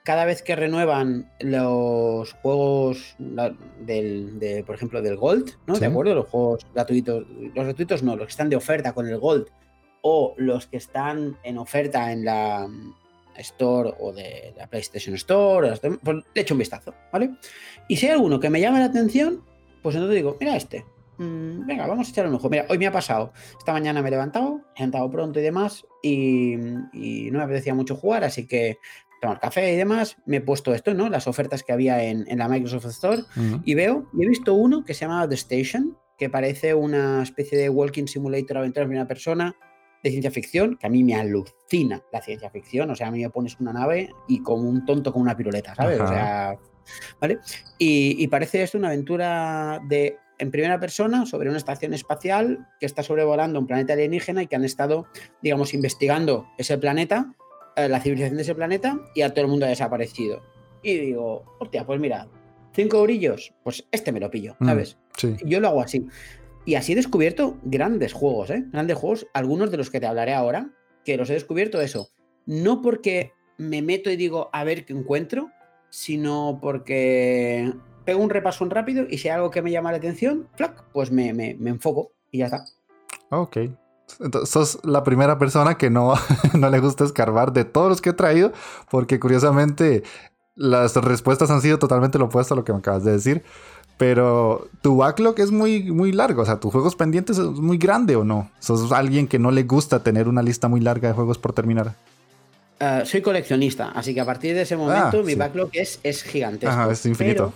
cada vez que renuevan los juegos del, por ejemplo, del Gold, ¿no? ¿De acuerdo? Los juegos gratuitos, los gratuitos no, los que están de oferta con el Gold o los que están en oferta en la Store o de la PlayStation Store, pues le echo un vistazo, ¿vale? Y si hay alguno que me llama la atención, pues entonces digo, mira este, mm, venga, vamos a echar un ojo. Mira, hoy me ha pasado, esta mañana me he levantado, he levantado pronto y demás, y, y, no me apetecía mucho jugar, así que tomar café y demás, me he puesto esto, ¿no? Las ofertas que había en, la Microsoft Store y veo, y he visto uno que se llama The Station, que parece una especie de walking simulator aventura en primera persona de ciencia ficción, que a mí me alucina la ciencia ficción, o sea, a mí me pones una nave y como un tonto con una piruleta, ¿sabes? O sea, ¿vale? Y, parece esto una aventura de en primera persona sobre una estación espacial que está sobrevolando un planeta alienígena y que han estado, digamos, investigando ese planeta la civilización de ese planeta y a todo el mundo ha desaparecido. Y digo, hostia, pues mira, cinco brillos, pues este me lo pillo, mm, ¿sabes? Yo lo hago así. Y así he descubierto grandes juegos, ¿eh? Grandes juegos, algunos de los que te hablaré ahora, que los he descubierto eso. No porque me meto y digo a ver qué encuentro, sino porque pego un repaso rápido y si hay algo que me llama la atención, ¡flac! pues me, me, me enfoco y ya está. Ok, entonces, sos la primera persona que no, (laughs) no le gusta escarbar de todos los que he traído, porque curiosamente las respuestas han sido totalmente lo opuesto a lo que me acabas de decir. Pero tu backlog es muy, muy largo, o sea, tus juegos pendientes es muy grande o no? ¿Sos alguien que no le gusta tener una lista muy larga de juegos por terminar? Uh, soy coleccionista, así que a partir de ese momento ah, mi backlog es, es gigantesco. Ajá, es infinito.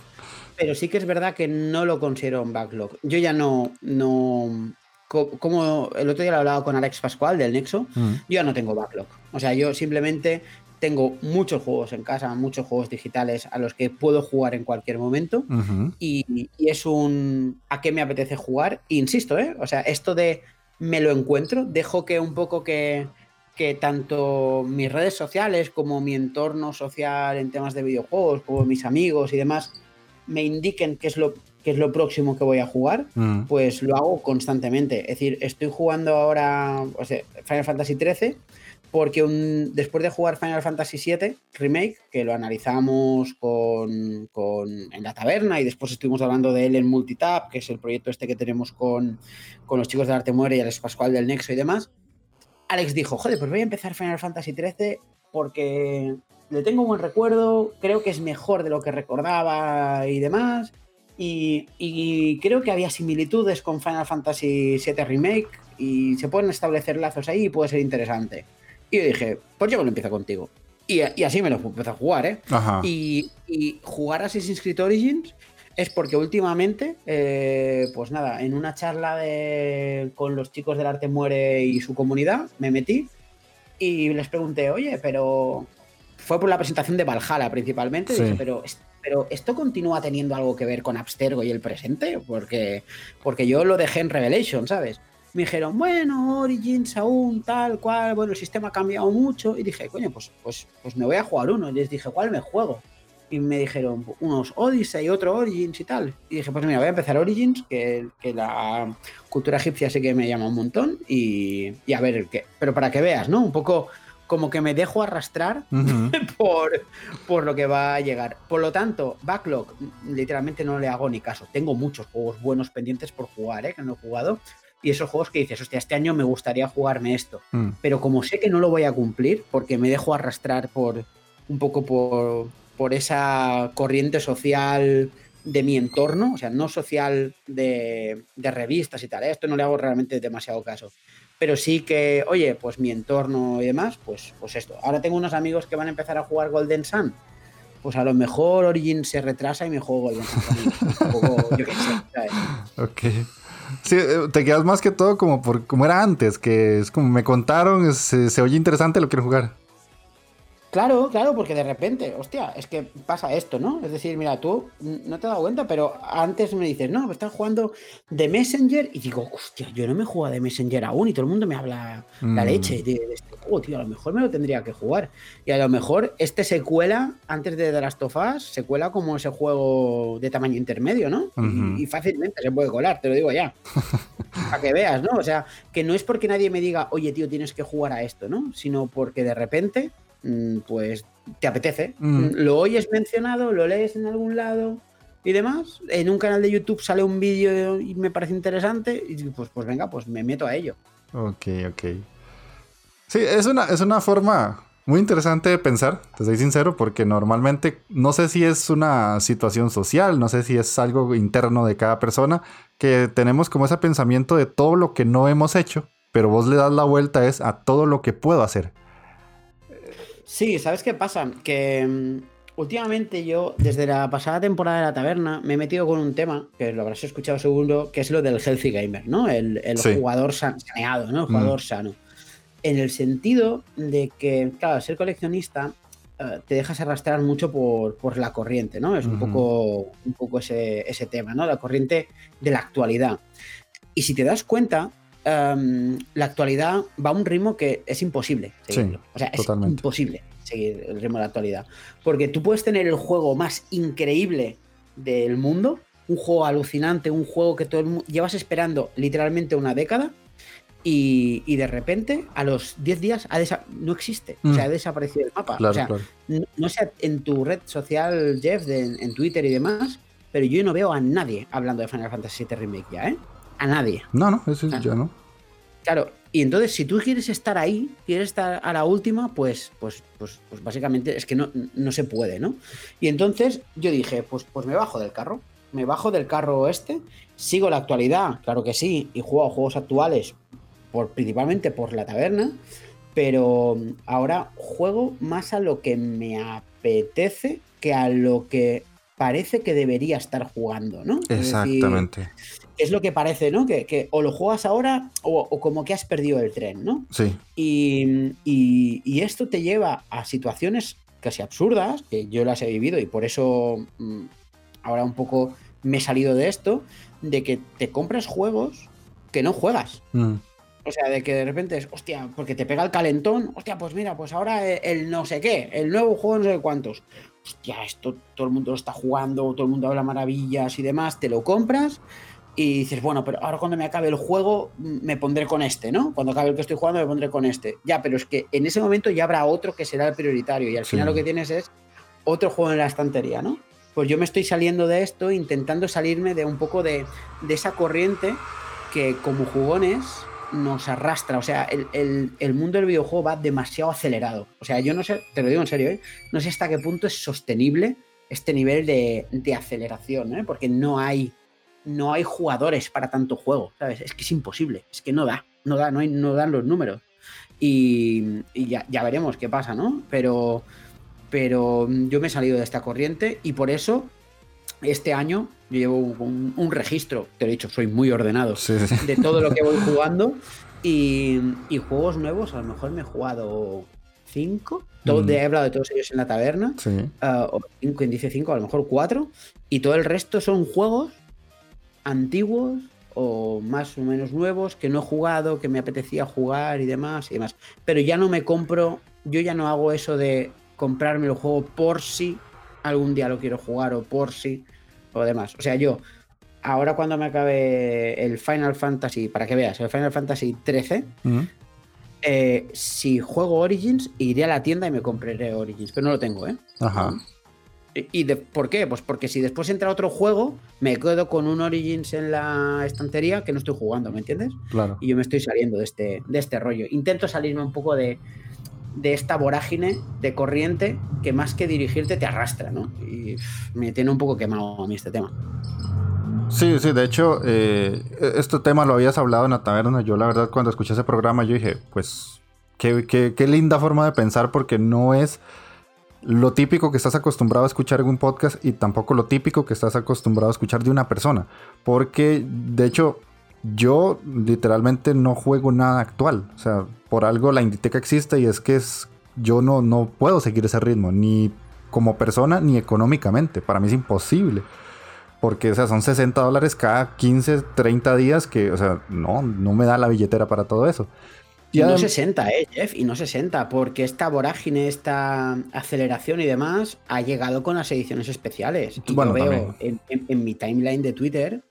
pero sí que es verdad que no lo considero un backlog. Yo ya no, no, como el otro día lo hablaba con Alex Pascual del Nexo, mm. yo ya no tengo backlog. O sea, yo simplemente tengo muchos juegos en casa, muchos juegos digitales a los que puedo jugar en cualquier momento y, es un a qué me apetece jugar. insisto, ¿eh? o sea, esto de me lo encuentro, dejo que un poco que, que tanto mis redes sociales como mi entorno social en temas de videojuegos, como mis amigos y demás, me indiquen qué es lo, qué es lo próximo que voy a jugar, mm. pues lo hago constantemente. Es decir, estoy jugando ahora o sea, Final Fantasy XIII porque un, después de jugar Final Fantasy VII Remake, que lo analizamos con, con, en la taberna y después estuvimos hablando de él en Multitap, que es el proyecto este que tenemos con, con los chicos de Arte Muere y Alex Pascual del Nexo y demás, Alex dijo, joder, pues voy a empezar Final Fantasy XIII porque le tengo un buen recuerdo, creo que es mejor de lo que recordaba y demás. Y, y, creo que había similitudes con Final Fantasy VII Remake y se pueden establecer lazos ahí y puede ser interesante. Y yo dije, pues yo me lo empiezo contigo. Y, así me lo empecé a jugar, ¿eh? Y, jugar Assassin's Creed Origins es porque últimamente, eh, pues nada, en una charla de, con los chicos del Arte Muere y su comunidad, me metí y les pregunté, oye, pero fue por la presentación de Valhalla principalmente, dije, pero, pero esto continúa teniendo algo que ver con Abstergo y el presente, porque, porque yo lo dejé en Revelation, ¿sabes? me dijeron, bueno, Origins aún, tal cual, bueno, el sistema ha cambiado mucho. Y dije, coño, pues, pues, pues me voy a jugar uno. Y les dije, ¿cuál me juego? Y me dijeron, unos Odyssey otro Origins y tal. Y dije, pues mira, voy a empezar Origins, que, que la cultura egipcia sí que me llama un montón. Y, y, a ver qué. Pero para que veas, ¿no? Un poco como que me dejo arrastrar (laughs) por, por lo que va a llegar. Por lo tanto, Backlog, literalmente no le hago ni caso. Tengo muchos juegos buenos pendientes por jugar, ¿eh? que no he jugado y esos juegos que dices, hostia, este año me gustaría jugarme esto. Mm. Pero como sé que no lo voy a cumplir, porque me dejo arrastrar por un poco por, por esa corriente social de mi entorno, o sea, no social de, de, revistas y tal, esto no le hago realmente demasiado caso. Pero sí que, oye, pues mi entorno y demás, pues, pues esto. Ahora tengo unos amigos que van a empezar a jugar Golden Sun. Pues a lo mejor Origin se retrasa y me juego Golden Sun. un yo. (laughs) Ok. Sí, eh, te quedas más que todo como por como era antes, que es como me contaron, se, se oye interesante, lo quiero jugar. Claro, claro, porque de repente, hostia, es que pasa esto, ¿no? Es decir, mira, tú no te has dado cuenta, pero antes me dices, no, me estás jugando de Messenger y digo, hostia, yo no me juego de Messenger aún y todo el mundo me habla la mm. leche de, este juego, tío, a lo mejor me lo tendría que jugar. Y a lo mejor este se cuela, antes de The Last of Us, se cuela como ese juego de tamaño intermedio, ¿no? y, y, fácilmente se puede colar, te lo digo ya. (laughs) Para que veas, ¿no? O sea, que no es porque nadie me diga, oye, tío, tienes que jugar a esto, ¿no? Sino porque de repente pues te apetece. Mm. Mm, lo oyes mencionado, lo lees en algún lado y demás. En un canal de YouTube sale un vídeo y me parece interesante y pues, pues venga, pues me meto a ello. Ok, ok. Sí, es una, es una forma muy interesante de pensar, te soy sincero, porque normalmente no sé si es una situación social, no sé si es algo interno de cada persona, que tenemos como ese pensamiento de todo lo que no hemos hecho, pero vos le das la vuelta es a todo lo que puedo hacer. Sí, ¿sabes qué pasa? Que mm, últimamente yo, desde la pasada temporada de la taberna, me he metido con un tema, que lo habrás escuchado seguro, que es lo del healthy gamer, ¿no? El, jugador saneado, ¿no? El jugador mm. sano. En el sentido de que, claro, ser coleccionista eh, te dejas arrastrar mucho por, la corriente, ¿no? Es un poco, un poco ese, ese tema, ¿no? La corriente de la actualidad. Y si te das cuenta, Em, la actualidad va a un ritmo que es imposible seguirlo. o sea, es imposible seguir el ritmo de la actualidad. Porque tú puedes tener el juego más increíble del mundo, un juego alucinante, un juego que todo el mundo llevas esperando literalmente una década. Y, de repente, a los 10 días, no existe. O sea, ha mm. desaparecido el mapa. o sea, no, sé en tu red social, Jeff, en Twitter y demás, pero yo no veo a nadie hablando de Final Fantasy VII Remake ya, ¿eh? A nadie. No, no, eso ya no. Claro, y entonces si tú quieres estar ahí, quieres estar a la última, pues, pues, pues, pues básicamente es que no, no, se puede, ¿no? Y entonces yo dije, pues, pues me bajo del carro, me bajo del carro este, sigo la actualidad, claro que sí, y juego a juegos actuales, por, principalmente por la taberna, pero ahora juego más a lo que me apetece que a lo que parece que debería estar jugando, ¿no? Exactamente. Es, lo que parece, ¿no? Que, o lo juegas ahora o, como que has perdido el tren, ¿no? Sí. Y, esto te lleva a situaciones casi absurdas, que yo las he vivido y por eso mm, ahora un poco me he salido de esto, de que te compras juegos que no juegas. Mm. O sea, de que de repente es, hostia, porque te pega el calentón, hostia, pues mira, pues ahora el, no sé qué, el nuevo juego no sé cuántos. Hostia, esto todo el mundo lo está jugando, todo el mundo habla maravillas y demás, te lo compras y dices, bueno, pero ahora cuando me acabe el juego me pondré con este, ¿no? Cuando acabe el que estoy jugando me pondré con este. Ya, pero es que en ese momento ya habrá otro que será el prioritario y al final lo que tienes es otro juego en la estantería, ¿no? Pues yo me estoy saliendo de esto, intentando salirme de un poco de, de esa corriente que como jugones nos arrastra. O sea, el, mundo del videojuego va demasiado acelerado. O sea, yo no sé, te lo digo en serio, ¿eh? no sé hasta qué punto es sostenible este nivel de, aceleración, ¿eh? porque no hay, no hay jugadores para tanto juego, ¿sabes? Es que es imposible, es que no da, no da, no, hay, no dan los números. Y, ya, ya, veremos qué pasa, ¿no? Pero, pero yo me he salido de esta corriente y por eso este año llevo un, registro, te lo he dicho, soy muy ordenado, de todo lo que voy jugando. Y, juegos nuevos, a lo mejor me he jugado cinco. Todo, mm. He hablado de todos ellos en la taberna. O cinco, dice cinco, a lo mejor cuatro. Y todo el resto son juegos antiguos o más o menos nuevos que no he jugado, que me apetecía jugar y demás y demás. Pero ya no me compro, yo ya no hago eso de comprarme el juego por si algún día lo quiero jugar o por si o demás. O sea, yo ahora cuando me acabe el Final Fantasy, para que veas, el Final Fantasy 13, eh, si juego Origins, iré a la tienda y me compraré Origins, pero no lo tengo, ¿eh? Ajá. ¿Y de, por qué? Pues porque si después entra otro juego, me quedo con un Origins en la estantería que no estoy jugando, ¿me entiendes? Claro. Y yo me estoy saliendo de este, de este rollo. Intento salirme un poco de, de esta vorágine de corriente que más que dirigirte te arrastra, ¿no? Y me tiene un poco quemado a mí este tema. Sí, sí, de hecho, eh, este tema lo habías hablado en la taberna. Yo, la verdad, cuando escuché ese programa, yo dije, pues, qué, qué, linda forma de pensar, porque no es lo típico que estás acostumbrado a escuchar en un podcast y tampoco lo típico que estás acostumbrado a escuchar de una persona. Porque, de hecho, yo literalmente no juego nada actual. O sea, por algo la Inditeca existe y es que es, yo no, no puedo seguir ese ritmo, ni como persona ni económicamente. Para mí es imposible. Porque, o sea, son 60 dólares cada 15, 30 días que, o sea, no, no me da la billetera para todo eso. Y no 60, ¿eh, Jeff? Y no 60, porque esta vorágine, esta aceleración y demás ha llegado con las ediciones especiales. Y yo veo en, mi timeline de Twitter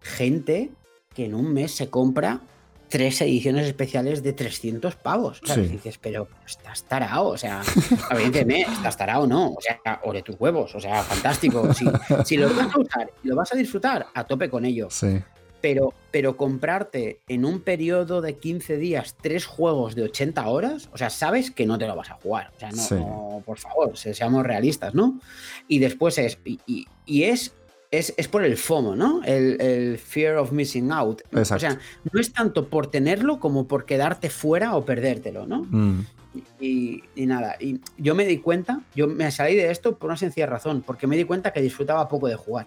gente que en un mes se compra tres ediciones especiales de 300 pavos. O sea, dices, pero estás tarao, o sea, evidentemente, (laughs) estás tarao no, o sea, ore tus huevos, o sea, fantástico. Si, si lo vas a usar y lo vas a disfrutar, a tope con ello. Sí. Pero, pero comprarte en un periodo de 15 días tres juegos de 80 horas, o sea, sabes que no te lo vas a jugar. O sea, no, por favor, seamos realistas, ¿no? Y después es, y, y es es, por el FOMO, ¿no? El, fear of missing out. O sea, no es tanto por tenerlo como por quedarte fuera o perdértelo, ¿no? Mm. Y, nada, y yo me di cuenta, yo me salí de esto por una sencilla razón, porque me di cuenta que disfrutaba poco de jugar.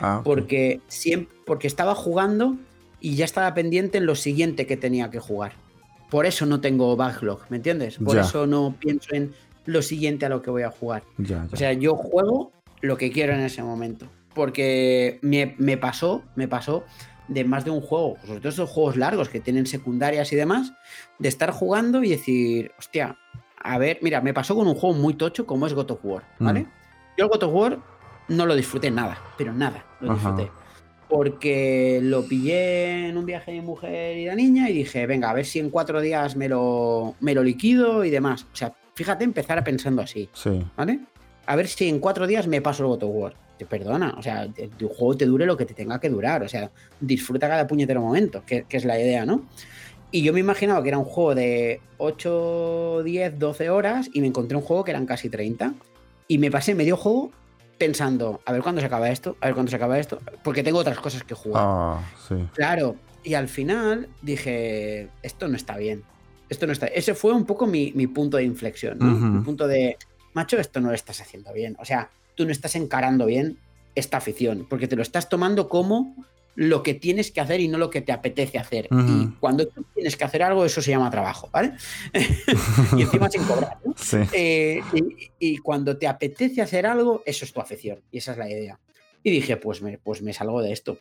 Ah, porque, siempre, porque estaba jugando y ya estaba pendiente en lo siguiente que tenía que jugar. Por eso no tengo backlog, ¿me entiendes? Por eso no pienso en lo siguiente a lo que voy a jugar. O sea, yo juego lo que quiero en ese momento porque me, pasó, me pasó de más de un juego, sobre todo esos juegos largos que tienen secundarias y demás, de estar jugando y decir, hostia, a ver, mira, me pasó con un juego muy tocho como es God of War, mm. ¿vale? Yo el God of War no lo disfruté nada, pero nada, lo disfruté. Porque lo pillé en un viaje de mujer y de niña y dije, venga, a ver si en cuatro días me lo, me lo liquido y demás. O sea, fíjate, empezar pensando así, sí. ¿vale? A ver si en cuatro días me paso el God of War perdona, o sea, tu juego te dure lo que te tenga que durar, o sea, disfruta cada puñetero momento, que, es la idea, ¿no? Y yo me imaginaba que era un juego de 8, 10, 12 horas y me encontré un juego que eran casi 30 y me pasé medio juego pensando, a ver cuándo se acaba esto, a ver cuándo se acaba esto, porque tengo otras cosas que jugar. Ah, sí. Claro, y al final dije, esto no está bien, esto no está Ese fue un poco mi, punto de inflexión, ¿no? Mi punto de, macho, esto no lo estás haciendo bien. O sea, tú no estás encarando bien esta afición, porque te lo estás tomando como lo que tienes que hacer y no lo que te apetece hacer. Y cuando tú tienes que hacer algo, eso se llama trabajo, ¿vale? (laughs) y encima sin cobrar, ¿no? Eh, y, cuando te apetece hacer algo, eso es tu afición. Y esa es la idea. Y dije, pues me, pues me salgo de esto.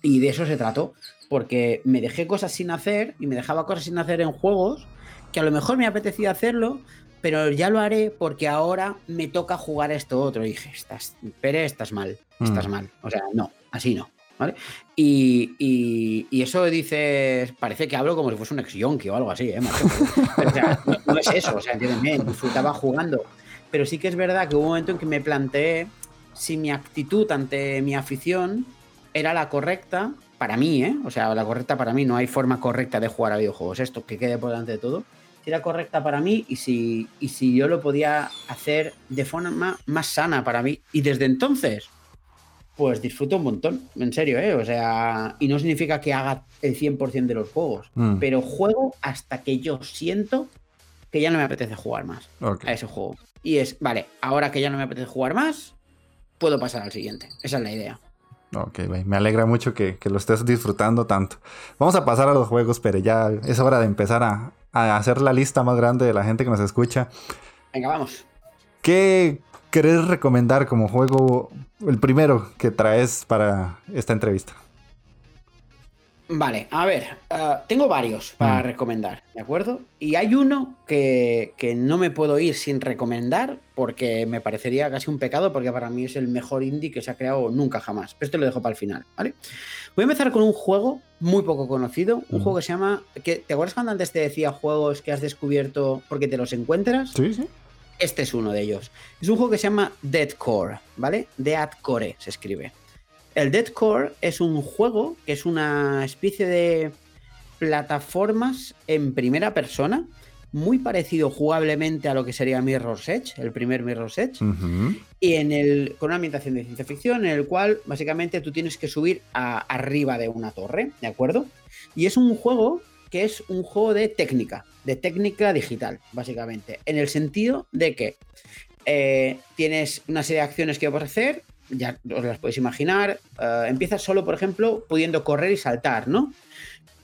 Y de eso se trató, porque me dejé cosas sin hacer y me dejaba cosas sin hacer en juegos que a lo mejor me apetecía hacerlo, pero ya lo haré porque ahora me toca jugar esto otro. Y dije, estás, Pere, estás mal, estás mm. mal. O sea, no, así no. ¿Vale? Y, eso dices, parece que hablo como si fuese un ex yonki o algo así, ¿eh? (laughs) o sea, no, es eso, o sea, entiéndeme, disfrutaba jugando. Pero sí que es verdad que hubo un momento en que me planteé si mi actitud ante mi afición era la correcta para mí, ¿eh? O sea, la correcta para mí, no hay forma correcta de jugar a videojuegos. Esto que quede por delante de todo. Si era correcta para mí y si, y si yo lo podía hacer de forma más sana para mí. Y desde entonces, pues disfruto un montón, en serio, ¿eh? O sea, y no significa que haga el 100% de los juegos, mm. pero juego hasta que yo siento que ya no me apetece jugar más a ese juego. Y es, vale, ahora que ya no me apetece jugar más, puedo pasar al siguiente. Esa es la idea. Ok, me alegra mucho que, lo estés disfrutando tanto. Vamos a pasar a los juegos, pero ya es hora de empezar a, a hacer la lista más grande de la gente que nos escucha. Venga, vamos. ¿Qué, querés recomendar como juego el primero que traes para esta entrevista? Vale, a ver, eh, tengo varios para mm. recomendar, ¿de acuerdo? Y hay uno que, no me puedo ir sin recomendar porque me parecería casi un pecado porque para mí es el mejor indie que se ha creado nunca jamás. Pero esto lo dejo para el final, ¿vale? Voy a empezar con un juego muy poco conocido, un mm. juego que se llama... Que, ¿Te acuerdas cuando antes te decía juegos que has descubierto porque te los encuentras? Sí, sí. Este es uno de ellos. Es un juego que se llama Dead Core, ¿vale? Dead Core se escribe. El Dead Core es un juego que es una especie de plataformas en primera persona, muy parecido jugablemente a lo que sería Mirror's Edge, el primer Mirror's Edge, y en el, con una ambientación de ciencia ficción en el cual básicamente tú tienes que subir a, arriba de una torre, ¿de acuerdo? Y es un juego que es un juego de técnica, de técnica digital, básicamente, en el sentido de que eh, tienes una serie de acciones que puedes hacer, ya os las podéis imaginar, eh, empiezas solo, por ejemplo, pudiendo correr y saltar, ¿no?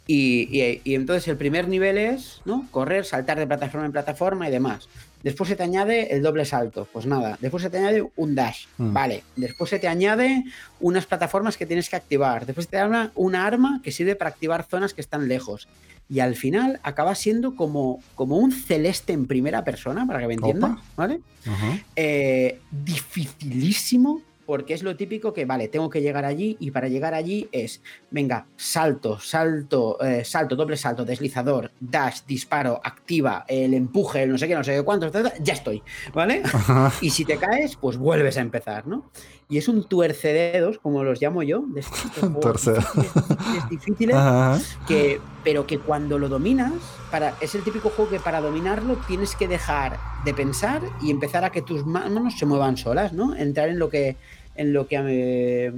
Y, entonces el primer nivel es, ¿no? Correr, saltar de plataforma en plataforma y demás. Después se te añade el doble salto, pues nada. Después se te añade un dash, mm. vale. Después se te añade unas plataformas que tienes que activar. Después te da una arma que sirve para activar zonas que están lejos y al final acaba siendo como, como un celeste en primera persona, para que me entiendan, ¿vale? Eh, dificilísimo, porque es lo típico que, vale, tengo que llegar allí y para llegar allí es, venga, salto, salto, eh, salto, doble salto, deslizador, dash, disparo, activa, el empuje, el no sé qué, no sé qué cuánto, ya estoy, ¿vale? Y si te caes, pues vuelves a empezar, ¿no? Y es un tuercededos, como los llamo yo, de (laughs) difíciles, difíciles que, pero que cuando lo dominas, para, es el típico juego que para dominarlo tienes que dejar de pensar y empezar a que tus manos se muevan solas, ¿no? Entrar en lo que, en lo que eh,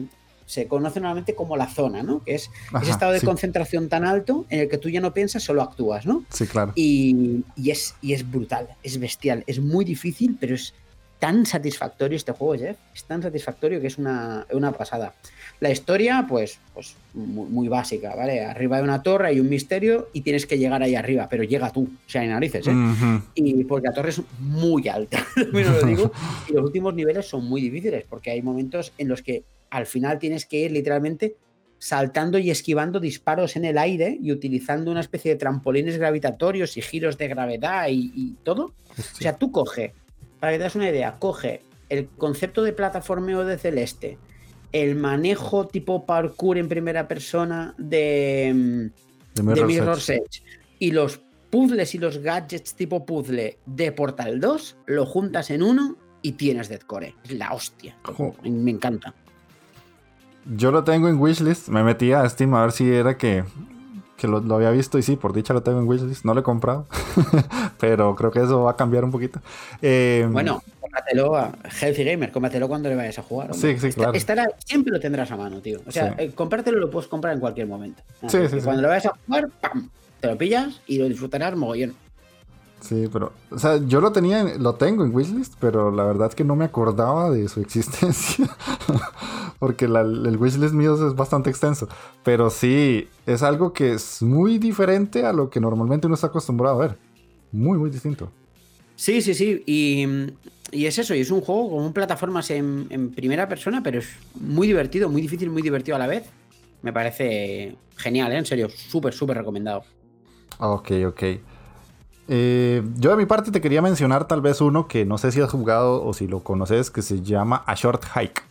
se conoce normalmente como la zona, ¿no? Que es ese estado de concentración tan alto en el que tú ya no piensas, solo actúas, ¿no? Sí, claro. Y, y, es, y es brutal, es bestial, es muy difícil, pero es tan satisfactorio este juego, Jeff. Es tan satisfactorio que es una, pasada. La historia, pues, pues muy, básica, ¿vale? Arriba de una torre hay un misterio y tienes que llegar ahí arriba, pero llega tú, o sea, hay narices, ¿eh? Y porque la torre es muy alta, (laughs) lo (laughs) digo, y los últimos niveles son muy difíciles, porque hay momentos en los que al final tienes que ir literalmente saltando y esquivando disparos en el aire y utilizando una especie de trampolines gravitatorios y giros de gravedad y, todo. O sea, tú coge para que te das una idea, coge el concepto de plataformeo de Celeste, el manejo tipo parkour en primera persona de, de Mirror's, Edge. y los puzzles y los gadgets tipo puzzle de Portal 2, lo juntas en uno y tienes Deadcore. Es la hostia. Me encanta. Yo lo tengo en wishlist. Me metí a Steam a ver si era que que lo, había visto y sí, por dicha lo tengo en wishlist. No lo he comprado, (laughs) pero creo que eso va a cambiar un poquito. Eh, bueno, cómpratelo a Healthy Gamer, cómpratelo cuando le vayas a jugar. Sí, sí, claro. Estará, siempre lo tendrás a mano, tío. O sea, eh, comprártelo lo puedes comprar en cualquier momento. Sí, sí, cuando lo vayas a jugar, ¡pam! Te lo pillas y lo disfrutarás mogollón. Sí, pero, o sea, yo lo tenía, lo tengo en wishlist, pero la verdad es que no me acordaba de su (laughs) existencia, porque el wishlist mío es bastante extenso. Pero sí, es algo que es muy diferente a lo que normalmente uno está acostumbrado a ver. Muy, muy distinto. Sí, sí, sí. Y, es eso, y es un juego con un plataformas en, en primera persona, pero es muy divertido, muy difícil, muy divertido a la vez. Me parece genial, ¿eh? en serio, súper, súper recomendado. Ok, ok. Eh, yo de mi parte te quería mencionar tal vez uno que no sé si has jugado o si lo conoces, que se llama A Short Hike.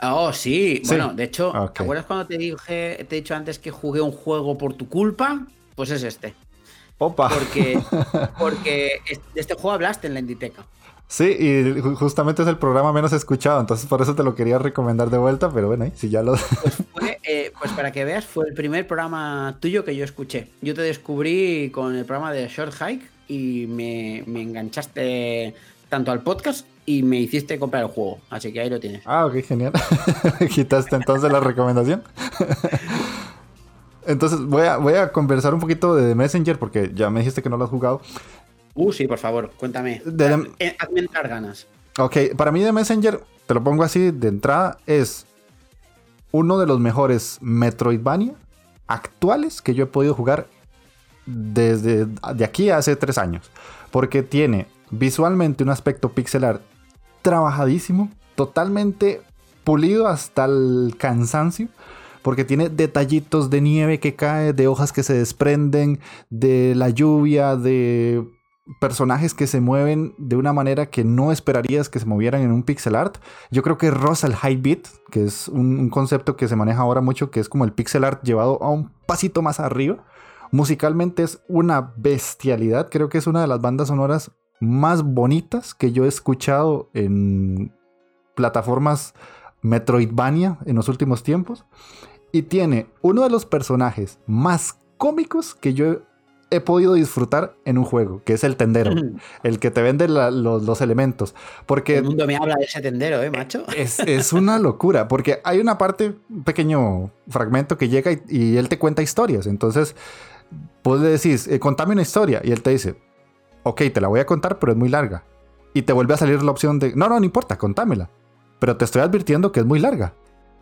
Oh, sí. Bueno, de hecho, ¿te acuerdas cuando te dije, te he dicho antes que jugué un juego por tu culpa? Pues es este. Opa. Porque, (laughs) porque de este juego hablaste en la Inditeca. Sí, y justamente es el programa menos escuchado, entonces por eso te lo quería recomendar de vuelta, pero bueno, si ya lo... (laughs) Pues, eh, pues, para que veas, fue el primer programa tuyo que yo escuché. Yo te descubrí con el programa de Short Hike y me, enganchaste tanto al podcast y me hiciste comprar el juego, así que ahí lo tienes. Ah, ok, genial. (laughs) Quitaste entonces la recomendación. (laughs) entonces voy a, voy a conversar un poquito de Messenger porque ya me dijiste que no lo has jugado. Uh, sí, por favor, cuéntame. Hazme entrar ganas. Ok, para mí The Messenger, te lo pongo así de entrada, es uno de los mejores Metroidvania actuales que yo he podido jugar desde de aquí a hace tres años. Porque tiene visualmente un aspecto pixelar trabajadísimo, totalmente pulido hasta el cansancio. Porque tiene detallitos de nieve que cae, de hojas que se desprenden, de la lluvia, de personajes que se mueven de una manera que no esperarías que se movieran en un pixel art. Yo creo que rosa el high beat, que es un, concepto que se maneja ahora mucho, que es como el pixel art llevado a un pasito más arriba. Musicalmente es una bestialidad, creo que es una de las bandas sonoras más bonitas que yo he escuchado en plataformas Metroidvania en los últimos tiempos. Y tiene uno de los personajes más cómicos que yo he podido disfrutar en un juego, que es el tendero, (laughs) el que te vende los, elementos. Porque el mundo me habla de ese tendero, ¿eh, macho? Es, una locura, porque hay una parte, un pequeño fragmento que llega y, él te cuenta historias. Entonces, vos le decís, eh, contame una historia, y él te dice, ok, te la voy a contar, pero es muy larga. Y te vuelve a salir la opción de, no, no, no importa, contámela. Pero te estoy advirtiendo que es muy larga.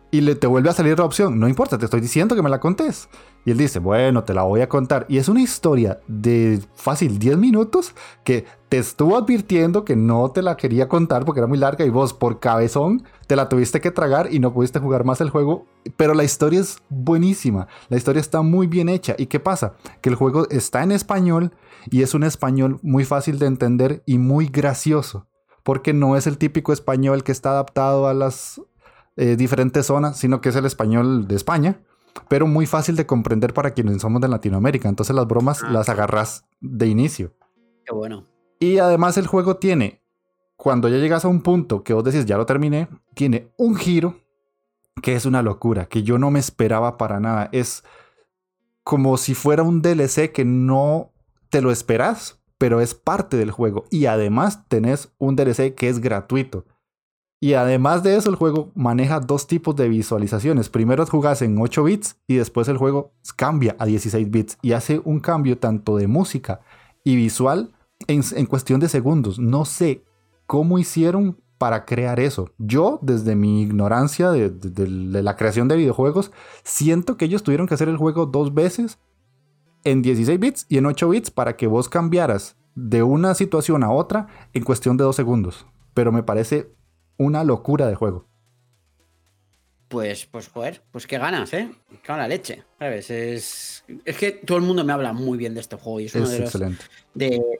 Y le, te vuelve a salir la opción, no importa, te estoy diciendo que me la contés. Y él dice, bueno, te la voy a contar. Y es una historia de fácil 10 minutos que te estuvo advirtiendo que no te la quería contar porque era muy larga y vos por cabezón te la tuviste que tragar y no pudiste jugar más el juego. Pero la historia es buenísima, la historia está muy bien hecha. ¿Y qué pasa? Que el juego está en español y es un español muy fácil de entender y muy gracioso. Porque no es el típico español que está adaptado a las eh, diferentes zonas, sino que es el español de España, pero muy fácil de comprender para quienes somos de Latinoamérica. Entonces las bromas ah, las agarras de inicio. Qué bueno. Y además el juego tiene, cuando ya llegas a un punto que vos decís, ya lo terminé, tiene un giro que es una locura, que yo no me esperaba para nada. Es como si fuera un DLC que no te lo esperas, pero es parte del juego. Y además tenés un DLC que es gratuito. Y además de eso, el juego maneja dos tipos de visualizaciones. Primero jugas en 8 bits y después el juego cambia a 16 bits y hace un cambio tanto de música y visual en, cuestión de segundos. No sé cómo hicieron para crear eso. Yo, desde mi ignorancia de, la creación de videojuegos, siento que ellos tuvieron que hacer el juego dos veces en 16 bits y en 8 bits para que vos cambiaras de una situación a otra en cuestión de dos segundos. Pero me parece una locura de juego. Pues, pues, joder, pues qué ganas, ¿eh? Qué la leche, ¿sabes? Es, es que todo el mundo me habla muy bien de este juego y es, uno de, los,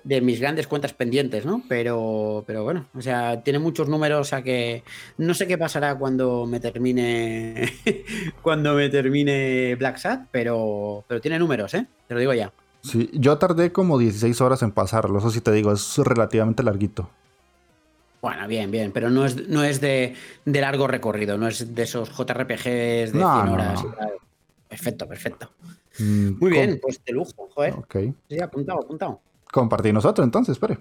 de, mis grandes cuentas pendientes, ¿no? Pero, pero bueno, o sea, tiene muchos números, o sea que no sé qué pasará cuando me termine (laughs) cuando me termine Black Sat, pero, pero tiene números, ¿eh? Te lo digo ya. Sí, yo tardé como 16 horas en pasarlo, eso sí te digo, es relativamente larguito. Bueno, bien, bien, pero no es, no es de, largo recorrido, no es de esos JRPGs de 100 horas. Perfecto, perfecto. Mm, Muy bien, pues de lujo, joder. Ok. Sí, apuntado, apuntado. Compartí nosotros entonces, espere.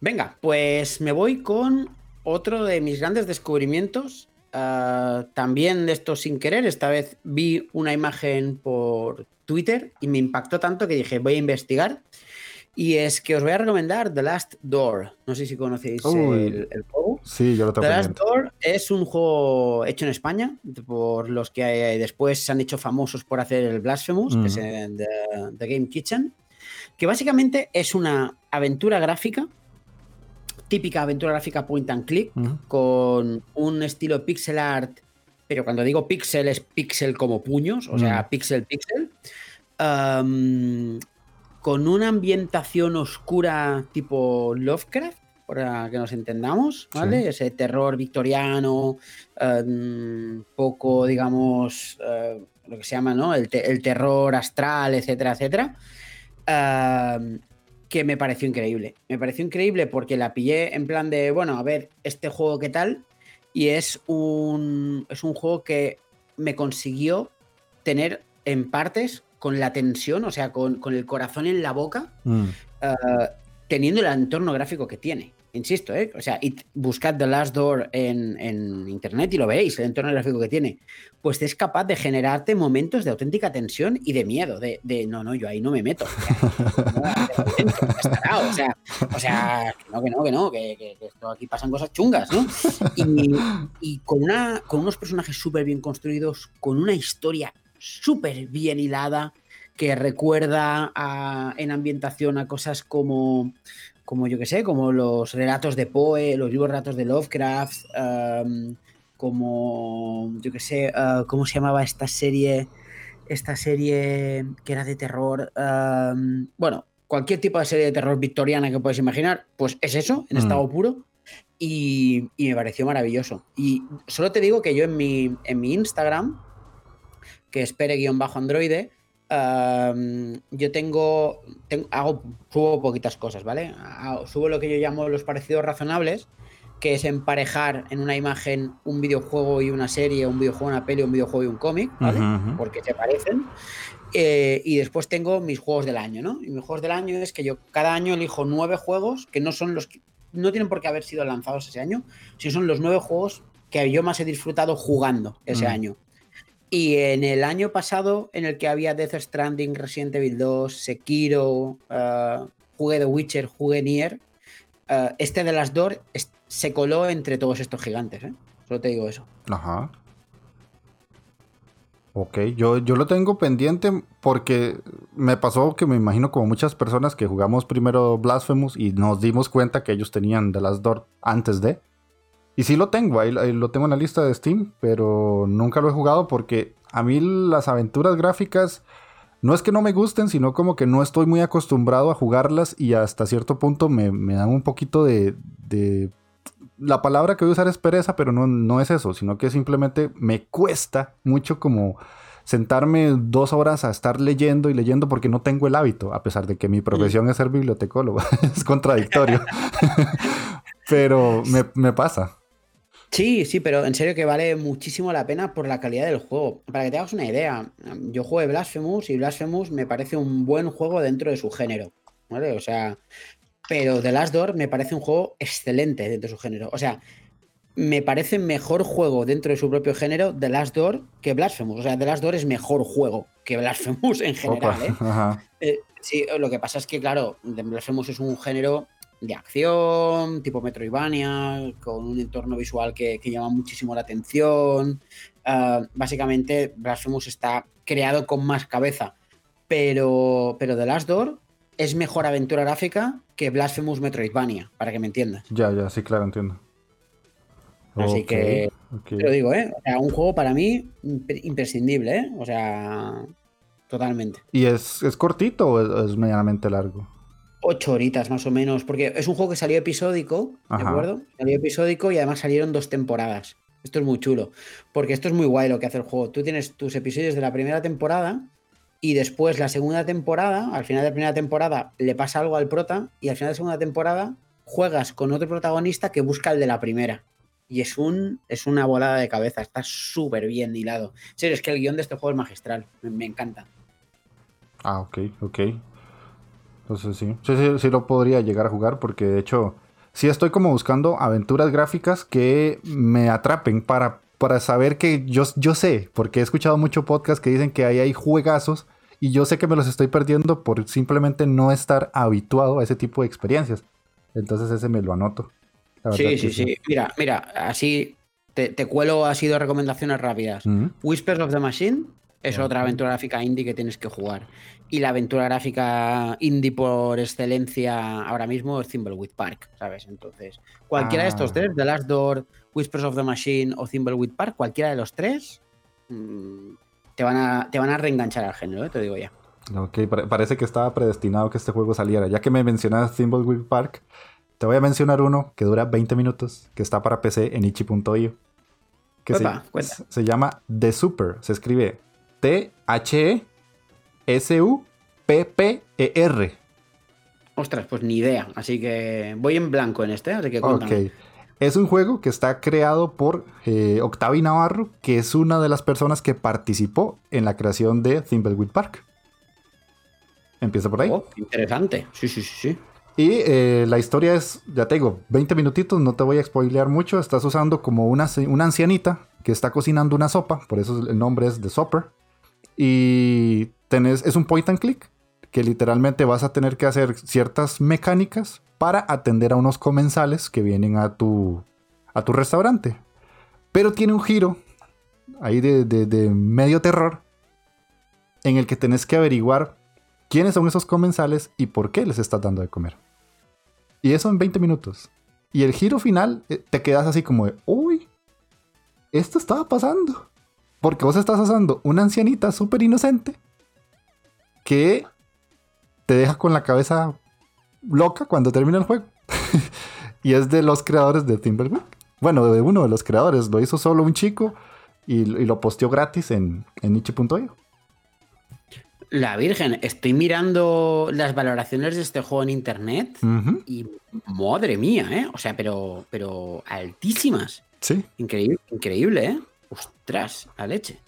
Venga, pues me voy con otro de mis grandes descubrimientos. Ah, también de esto sin querer, esta vez vi una imagen por Twitter y me impactó tanto que dije, voy a investigar Y es que os voy a recomendar The Last Door. No sé si conocéis el, juego. Sí, yo lo tengo. The Last Door es un juego hecho en España por los que después se han hecho famosos por hacer el Blasphemous, que es The, Game Kitchen. Que básicamente es una aventura gráfica típica aventura gráfica point and click, con un estilo pixel art, pero cuando digo pixel es pixel como puños, o sea, pixel, pixel con una ambientación oscura tipo Lovecraft, para que nos entendamos, ¿vale? Ese terror victoriano, em, poco, digamos, eh, lo que se llama, ¿no? El, terror astral, etcétera, etcétera. Em, que me pareció increíble. Me pareció increíble porque la pillé en plan de, bueno, a ver, este juego qué tal. Y es un, es un juego que me consiguió tener en partes con la tensión, o sea, con, el corazón en la boca, mm. eh, teniendo el entorno gráfico que tiene. Insisto, ¿eh? O sea, buscad The Last Door en, internet y lo veis, el entorno gráfico que tiene. Pues es capaz de generarte momentos de auténtica tensión y de miedo, de, no, no, yo ahí no me meto. O sea, o sea, que no, que no, que no, que, esto aquí pasan cosas chungas, ¿no? Y, y con, una, con unos personajes súper bien construidos, con una historia súper bien hilada, que recuerda en ambientación a cosas como, como yo que sé, como los relatos de Poe, los libros relatos de Lovecraft, como, yo que sé, ah, ¿cómo se llamaba esta serie? Esta serie que era de terror. bueno, cualquier tipo de serie de terror victoriana que puedes imaginar, pues es eso, en estado mm. puro. Y, y, me pareció maravilloso. Y solo te digo que yo en mi, en mi Instagram, que espere guion bajo androide yo tengo, hago, subo poquitas cosas, ¿vale? Subo lo que yo llamo los parecidos razonables, que es emparejar en una imagen un videojuego y una serie, un videojuego, una peli, un videojuego y un cómic, ¿vale? Porque se parecen. Eh, y después tengo mis juegos del año, ¿no? Y mis juegos del año es que yo cada año elijo nueve juegos que no son los que, no tienen por qué haber sido lanzados ese año, sino son los nueve juegos que yo más he disfrutado jugando ese año. Y en el año pasado, en el que había Death Stranding, Resident Evil 2, Sekiro, uh, jugué The Witcher, jugué Nier, uh, este de las Door se coló entre todos estos gigantes, ¿eh? Solo te digo eso. Ajá. Ok, yo, yo lo tengo pendiente porque me pasó que me imagino como muchas personas que jugamos primero Blasphemous y nos dimos cuenta que ellos tenían The Last Door antes de. Y sí lo tengo, ahí, lo tengo en la lista de Steam, pero nunca lo he jugado porque a mí las aventuras gráficas no es que no me gusten, sino como que no estoy muy acostumbrado a jugarlas y hasta cierto punto me, dan un poquito de, La palabra que voy a usar es pereza, pero no, no es eso, sino que simplemente me cuesta mucho como sentarme dos horas a estar leyendo y leyendo porque no tengo el hábito, a pesar de que mi profesión es ser bibliotecólogo. (laughs) es contradictorio. (laughs) (laughs) pero me, me pasa. Sí, sí, pero en serio que vale muchísimo la pena por la calidad del juego. Para que te hagas una idea, yo jugué Blasphemous y Blasphemous me parece un buen juego dentro de su género. ¿Vale? O sea, pero The Last Door me parece un juego excelente dentro de su género. O sea, me parece mejor juego dentro de su propio género The Last Door que Blasphemous. O sea, The Last Door es mejor juego que Blasphemous en general. ¿eh? Eh, sí, lo que pasa es que, claro, Blasphemous es un género de acción, tipo Metroidvania, con un entorno visual que, llama muchísimo la atención. Ah, básicamente, Blasphemous está creado con más cabeza, pero, pero The Last Door es mejor aventura gráfica que Blasphemous Metroidvania, para que me entiendas. Ya, ya, sí, claro, entiendo. Así que, te lo digo, ¿eh? O sea, un juego para mí imprescindible, ¿eh? O sea, totalmente. ¿Y es, es cortito o es medianamente largo? Ocho horitas más o menos, porque es un juego que salió episódico, ¿de acuerdo? Salió episódico y además salieron dos temporadas. Esto es muy chulo, porque esto es muy guay lo que hace el juego. Tú tienes tus episodios de la primera temporada y después la segunda temporada, al final de la primera temporada le pasa algo al prota y al final de la segunda temporada juegas con otro protagonista que busca el de la primera. Y es, un, es una volada de cabeza, está súper bien hilado. En serio, es que el guion de este juego es magistral, me, me encanta. Ah, ok, ok. Entonces sí, sí, sí, lo podría llegar a jugar porque de hecho sí estoy como buscando aventuras gráficas que me atrapen para, para saber que yo, yo sé, porque he escuchado muchos podcasts que dicen que ahí hay juegazos Y yo sé que me los estoy perdiendo por simplemente no estar habituado a ese tipo de experiencias. Entonces ese me lo anoto. Sí, sí, sí. Mira, mira, así te, cuelo así de recomendaciones rápidas. Whispers of the Machine es otra aventura gráfica indie que tienes que jugar. Y la aventura gráfica indie por excelencia ahora mismo es Thimbleweed Park, ¿sabes? Entonces, cualquiera de estos ah. tres, The Last Door, Whispers of the Machine o Thimbleweed Park, cualquiera de los tres, mm, te, van a, te van a reenganchar al género, ¿eh? te digo ya. Ok, parece que estaba predestinado que este juego saliera. Ya que me mencionas Thimbleweed Park, te voy a mencionar uno que dura 20 minutos, que está para PC en ichi.io. Que se, se, llama The Super. Se escribe T-H-E-S-U-P-P-E-R. Ostras, pues ni idea. Así que voy en blanco en este, así que cuéntame. Ok. Es un juego que está creado por eh, Octavi Navarro, que es una de las personas que participó en la creación de Thimbleweed Park. Empieza por ahí. Oh, interesante. Sí, sí, sí, sí. Y eh, la historia es, ya tengo 20 minutitos, no te voy a spoilear mucho. Estás usando como una, una ancianita que está cocinando una sopa, por eso el nombre es The Supper. Y es un point and click que literalmente vas a tener que hacer ciertas mecánicas para atender a unos comensales que vienen a tu, a tu restaurante. Pero tiene un giro ahí de, medio terror en el que tenés que averiguar quiénes son esos comensales y por qué les estás dando de comer. Y eso en 20 minutos. Y el giro final eh, te quedas así como de, uy, esto estaba pasando. Porque vos estás usando una ancianita súper inocente que te deja con la cabeza loca cuando termina el juego. (laughs) y es de los creadores de Timberwolf. Bueno, de uno de los creadores. Lo hizo solo un chico y, lo posteó gratis en, en Niche.io. La Virgen, estoy mirando las valoraciones de este juego en internet y madre mía, ¿eh? O sea, pero, pero altísimas. Sí. Increíble, increíble, ¿eh? Ostras, la leche.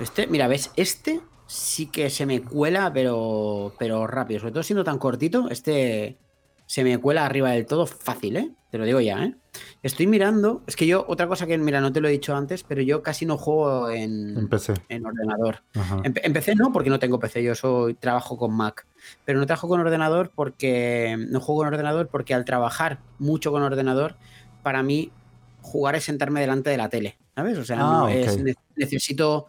Este, mira, ves, este sí que se me cuela, pero, pero rápido. Sobre todo siendo tan cortito, este se me cuela arriba del todo fácil, ¿eh? Te lo digo ya, ¿eh? Estoy mirando. Es que yo, otra cosa que, mira, no te lo he dicho antes, pero yo casi no juego en, en, ordenador. En, PC no, porque no tengo PC, yo soy, trabajo con Mac. Pero no trabajo con ordenador porque. No juego con ordenador porque al trabajar mucho con ordenador, para mí, jugar es sentarme delante de la tele. ¿Sabes? O sea, ah, necesito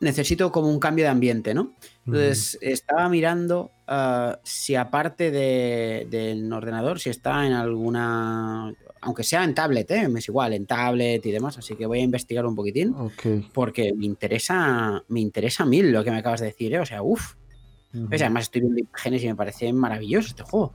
necesito como un cambio de ambiente, ¿no? Entonces, estaba mirando ah, si aparte del de, ordenador, si está en alguna, aunque sea en tablet, ¿eh? es igual, en tablet y demás, así que voy a investigar un poquitín, porque me interesa, me interesa mil lo que me acabas de decir, ¿eh? o sea, uff. Además estoy viendo imágenes y me parece maravilloso este juego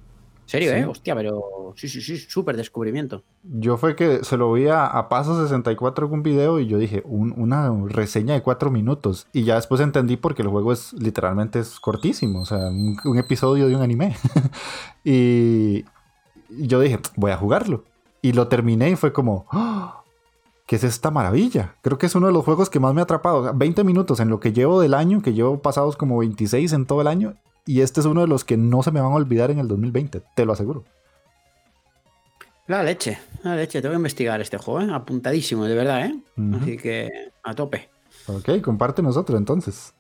serio, ¿eh? Hostia, pero sí, sí, sí, súper descubrimiento. Yo fue que se lo vi a, Paso 64 en un video y yo dije, una reseña de cuatro minutos. Y ya después entendí porque el juego es literalmente es cortísimo, o sea, un, episodio de un anime. (laughs) y yo dije, voy a jugarlo. Y lo terminé y fue como, ¡Ah! ¿qué es esta maravilla? Creo que es uno de los juegos que más me ha atrapado. 20 minutos en lo que llevo del año, que llevo pasados como 26 en todo el año, y este es uno de los que no se me van a olvidar en el 2020, te lo aseguro. La leche, la leche, tengo que investigar este juego, ¿eh? apuntadísimo, de verdad, ¿eh? Así que a tope. Ok, comparte nosotros entonces.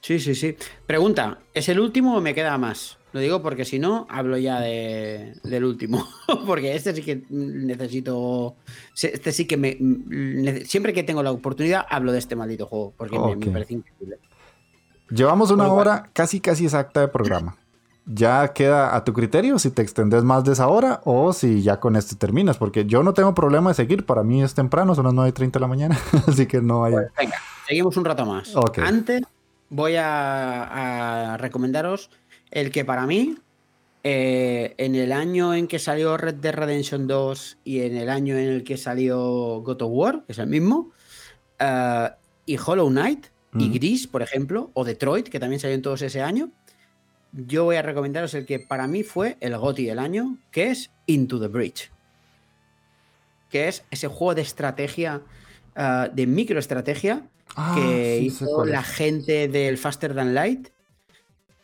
Sí, sí, sí. Pregunta, ¿es el último o me queda más? Lo digo porque si no, hablo ya del último. (laughs) porque este sí que necesito. Este sí que me. Siempre que tengo la oportunidad, hablo de este maldito juego. Porque me, me, parece increíble. Llevamos una hora casi casi exacta de programa. Ya queda a tu criterio si te extendes más de esa hora o si ya con este terminas, porque yo no tengo problema de seguir. Para mí es temprano, son las 9.30 de la mañana, (laughs) así que no hay. Pues venga, seguimos un rato más. Antes voy a, recomendaros el que para mí, eh, en el año en que salió Red Dead Redemption 2 y en el año en el que salió God of War, que es el mismo, eh, y Hollow Knight, y Gris, por ejemplo, o Detroit, que también salió en todos ese año, yo voy a recomendaros el que para mí fue el GOTI del año, que es Into the Bridge. Que es ese juego de estrategia, ah, de microestrategia, ah, que hizo la gente del Faster Than Light,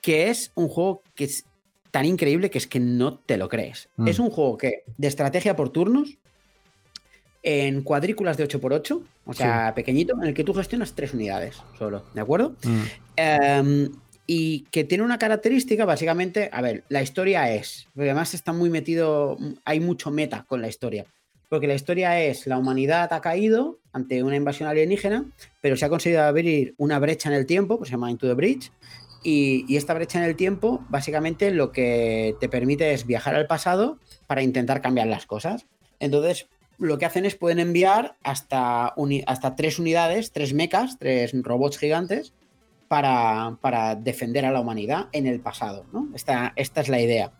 que es un juego que es tan increíble que es que no te lo crees. Mm. Es un juego que de estrategia por turnos, en cuadrículas de 8x8, o sea, pequeñito, en el que tú gestionas tres unidades solo, ¿de acuerdo? Mm. Em, y que tiene una característica, básicamente, a ver, la historia es, además está muy metido, hay mucho meta con la historia, porque la historia es, la humanidad ha caído ante una invasión alienígena, pero se ha conseguido abrir una brecha en el tiempo, que se llama Into the Bridge, y, y, esta brecha en el tiempo, básicamente lo que te permite es viajar al pasado para intentar cambiar las cosas. Entonces, lo que hacen es pueden enviar hasta, hasta tres unidades, tres mechas, tres robots gigantes, para, para, defender a la humanidad en el pasado. ¿no? Esta, esta es la idea.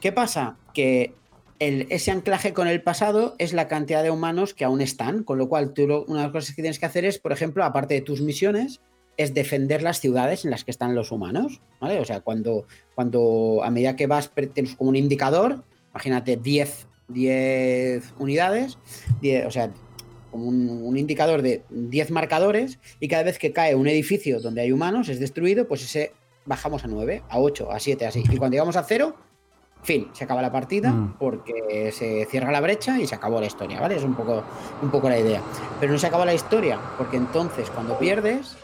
¿Qué pasa? Que el, ese anclaje con el pasado es la cantidad de humanos que aún están, con lo cual tú una de las cosas que tienes que hacer es, por ejemplo, aparte de tus misiones, es defender las ciudades en las que están los humanos, ¿vale? O sea, cuando, cuando a medida que vas, tienes como un indicador, imagínate 10, 10 unidades, 10, o sea, como un, un, indicador de 10 marcadores, y cada vez que cae un edificio donde hay humanos, es destruido, pues ese bajamos a 9, a 8, a 7, así. Y cuando llegamos a 0, fin, se acaba la partida mm. porque se cierra la brecha y se acabó la historia, ¿vale? Es un poco, un poco la idea. Pero no se acaba la historia, porque entonces cuando pierdes,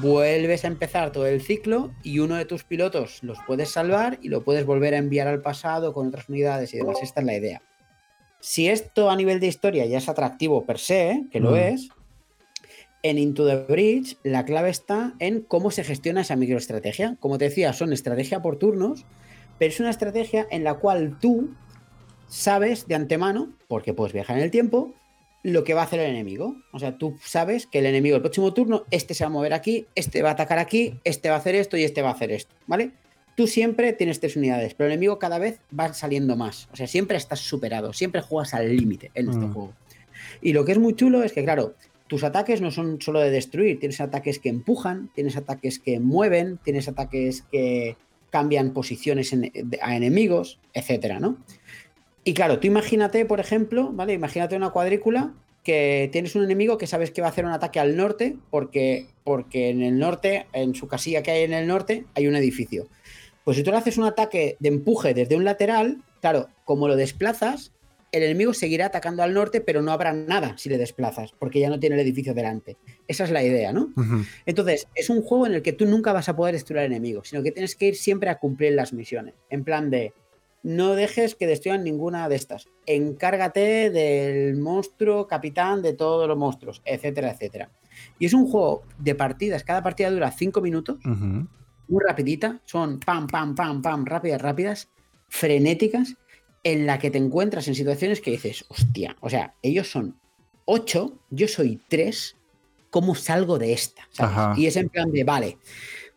vuelves a empezar todo el ciclo y uno de tus pilotos los puedes salvar y lo puedes volver a enviar al pasado con otras unidades y demás. Esta es la idea. Si esto a nivel de historia ya es atractivo per se, que lo mm. es, en Into the Bridge la clave está en cómo se gestiona esa microestrategia. Como te decía, son estrategia por turnos, pero es una estrategia en la cual tú sabes de antemano, porque puedes viajar en el tiempo, lo que va a hacer el enemigo. O sea, tú sabes que el enemigo el próximo turno, este se va a mover aquí, este va a atacar aquí, este va a hacer esto y este va a hacer esto, ¿vale? Tú siempre tienes tres unidades, pero el enemigo cada vez va saliendo más. O sea, siempre estás superado, siempre juegas al límite en este mm. juego. Y lo que es muy chulo es que, claro, tus ataques no son solo de destruir, tienes ataques que empujan, tienes ataques que mueven, tienes ataques que cambian posiciones a enemigos, etcétera, ¿no? Y claro, tú imagínate, por ejemplo, ¿vale? Imagínate una cuadrícula que tienes un enemigo que sabes que va a hacer un ataque al norte, porque, porque en el norte, en su casilla que hay en el norte, hay un edificio. Pues si tú le haces un ataque de empuje desde un lateral, claro, como lo desplazas, el enemigo seguirá atacando al norte, pero no habrá nada si le desplazas, porque ya no tiene el edificio delante. Esa es la idea, ¿no? Entonces, es un juego en el que tú nunca vas a poder destruir al enemigo, sino que tienes que ir siempre a cumplir las misiones. En plan de, no dejes que destruyan ninguna de estas. Encárgate del monstruo capitán de todos los monstruos, etcétera, etcétera. Y es un juego de partidas, cada partida dura 5 minutos, muy rapidita, son pam, pam, pam, pam, rápidas, rápidas, frenéticas, en la que te encuentras en situaciones que dices, hostia, o sea, ellos son 8, yo soy 3, ¿cómo salgo de esta? Y es en plan de, vale,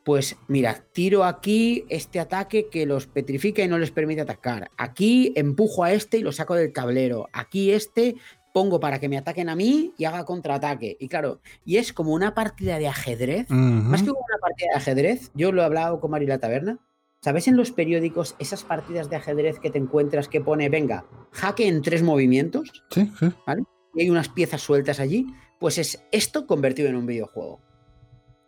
pues mira, tiro aquí este ataque que los petrifica y no les permite atacar. Aquí empujo a este y lo saco del tablero. Aquí este pongo para que me ataquen a mí y haga contraataque. Y claro, y es como una partida de ajedrez. Más que una partida de ajedrez, yo lo he hablado con Marila Taberna. ¿Sabes en los periódicos esas partidas de ajedrez que te encuentras que pone, venga, jaque en tres movimientos? Sí, sí. ¿Vale? Y hay unas piezas sueltas allí. Pues es esto convertido en un videojuego.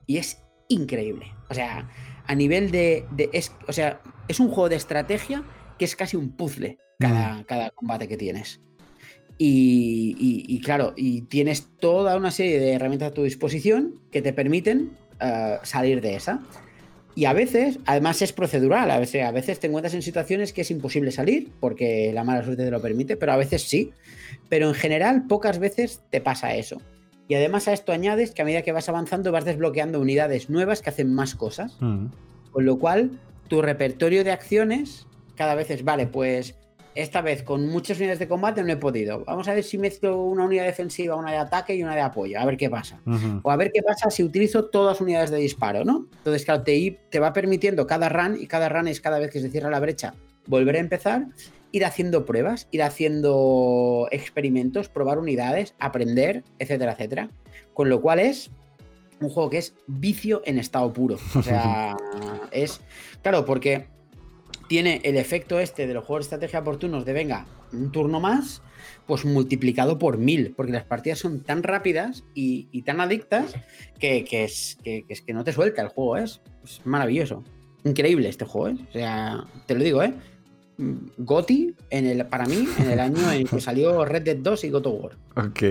Y es increíble. O sea, a nivel de. es, o sea, es un juego de estrategia que es casi un puzzle cada, mm. cada combate que tienes. Y, claro, y tienes toda una serie de herramientas a tu disposición que te permiten eh, salir de esa. Y a veces, además es procedural, a veces, a veces te encuentras en situaciones que es imposible salir porque la mala suerte te lo permite, pero a veces sí. Pero en general, pocas veces te pasa eso. Y además a esto añades que a medida que vas avanzando vas desbloqueando unidades nuevas que hacen más cosas. Mm. Con lo cual, tu repertorio de acciones cada vez es, vale, pues esta vez con muchas unidades de combate no he podido. Vamos a ver si mezclo una unidad defensiva, una de ataque y una de apoyo, a ver qué pasa. O a ver qué pasa si utilizo todas unidades de disparo, ¿no? Entonces, claro, te, te va permitiendo cada run y cada run es cada vez que se cierra la brecha volver a empezar ir haciendo pruebas, ir haciendo experimentos, probar unidades, aprender, etcétera, etcétera. Con lo cual es un juego que es vicio en estado puro. O sea, (laughs) es. Claro, porque tiene el efecto este de los juegos de estrategia oportunos de venga, un turno más, pues multiplicado por mil, porque las partidas son tan rápidas y, tan adictas que, es, que, es que no te suelta el juego, es, es maravilloso. Increíble este juego, ¿eh? O sea, te lo digo, ¿eh? Goti en el, para mí en el año en que salió Red Dead 2 y God of War. Ok.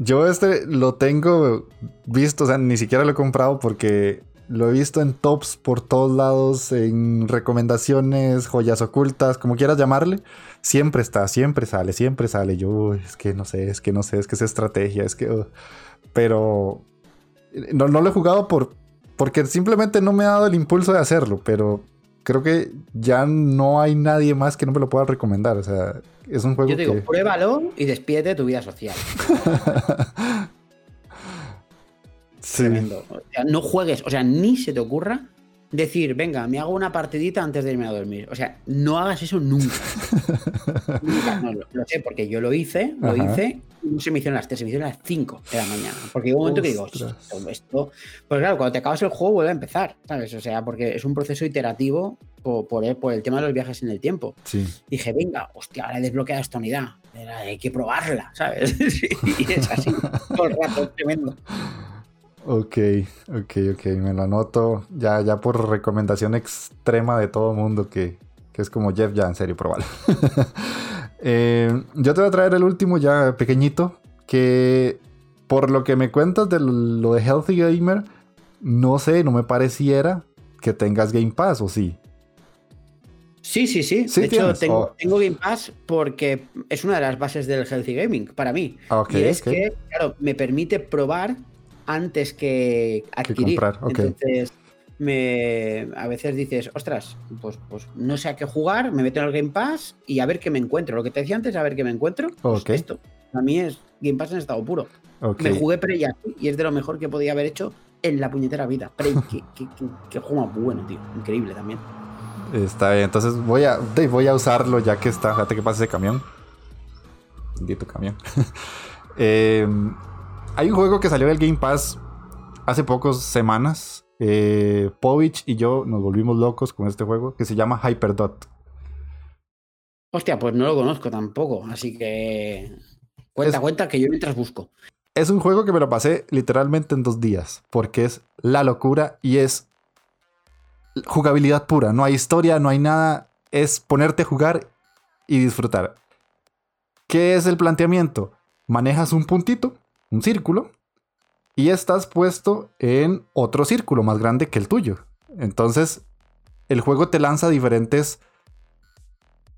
Yo este lo tengo visto, o sea, ni siquiera lo he comprado porque lo he visto en tops por todos lados, en recomendaciones, joyas ocultas, como quieras llamarle. Siempre está, siempre sale, siempre sale. Yo, es que no sé, es que no sé, es que es estrategia, es que... pero no, no lo he jugado por, porque simplemente no me ha dado el impulso de hacerlo, pero creo que ya no hay nadie más que no me lo pueda recomendar. O sea, es un juego Yo digo, pruébalo y despídete de tu vida social. (laughs) Tremendo. O sea, no juegues, o sea, ni se te ocurra decir, venga, me hago una partidita antes de irme a dormir. O sea, no hagas eso nunca. (laughs) nunca no, lo, sé, porque yo lo hice, lo hice, no se me hicieron las 3, se me hicieron las 5 de la mañana. Porque hubo un momento que digo, esto, esto. Pues claro, cuando te acabas el juego vuelve a empezar, ¿sabes? O sea, porque es un proceso iterativo por, por, el, por el tema de los viajes en el tiempo. Sí. Dije, venga, hostia, ahora he desbloqueado esta unidad. Hay que probarla, ¿sabes? (laughs) y es así, todo el rato, tremendo. Ok, ok, ok, me lo anoto ya, ya por recomendación extrema de todo mundo que, que es como Jeff, ya en serio, probalo. (laughs) eh, yo te voy a traer el último ya pequeñito, que por lo que me cuentas de lo de Healthy Gamer, no sé, no me pareciera que tengas Game Pass, ¿o sí? Sí, sí, sí. ¿Sí de hecho, tengo, Oh. tengo Game Pass porque es una de las bases del Healthy Gaming para mí. Y es que, claro, me permite probar antes que adquirir. comprar, ok. Entonces, me, a veces dices, ostras, pues, pues no sé a qué jugar, me meto en el Game Pass y a ver qué me encuentro. Lo que te decía antes, a ver qué me encuentro. pues esto. A mí es Game Pass en estado puro. Me jugué Prey y es de lo mejor que podía haber hecho en la puñetera vida. Prey, (laughs) qué, qué, qué- qué juego bueno, tío. Increíble también. Está bien, entonces voy a, voy a usarlo ya que está. Fíjate que pasa ese camión. Bendito camión. (laughs) Eh, hay un juego que salió del Game Pass hace pocas semanas. Eh, Povich y yo nos volvimos locos con este juego que se llama Hyperdot. Hostia, pues no lo conozco tampoco, así que cuenta, Es- cuenta que yo mientras busco. Es un juego que me lo pasé literalmente en dos días porque es la locura y es jugabilidad pura. No hay historia, no hay nada. Es ponerte a jugar y disfrutar. ¿Qué es el planteamiento? Manejas un puntito, un círculo, y estás puesto en otro círculo más grande que el tuyo. Entonces, el juego te lanza diferentes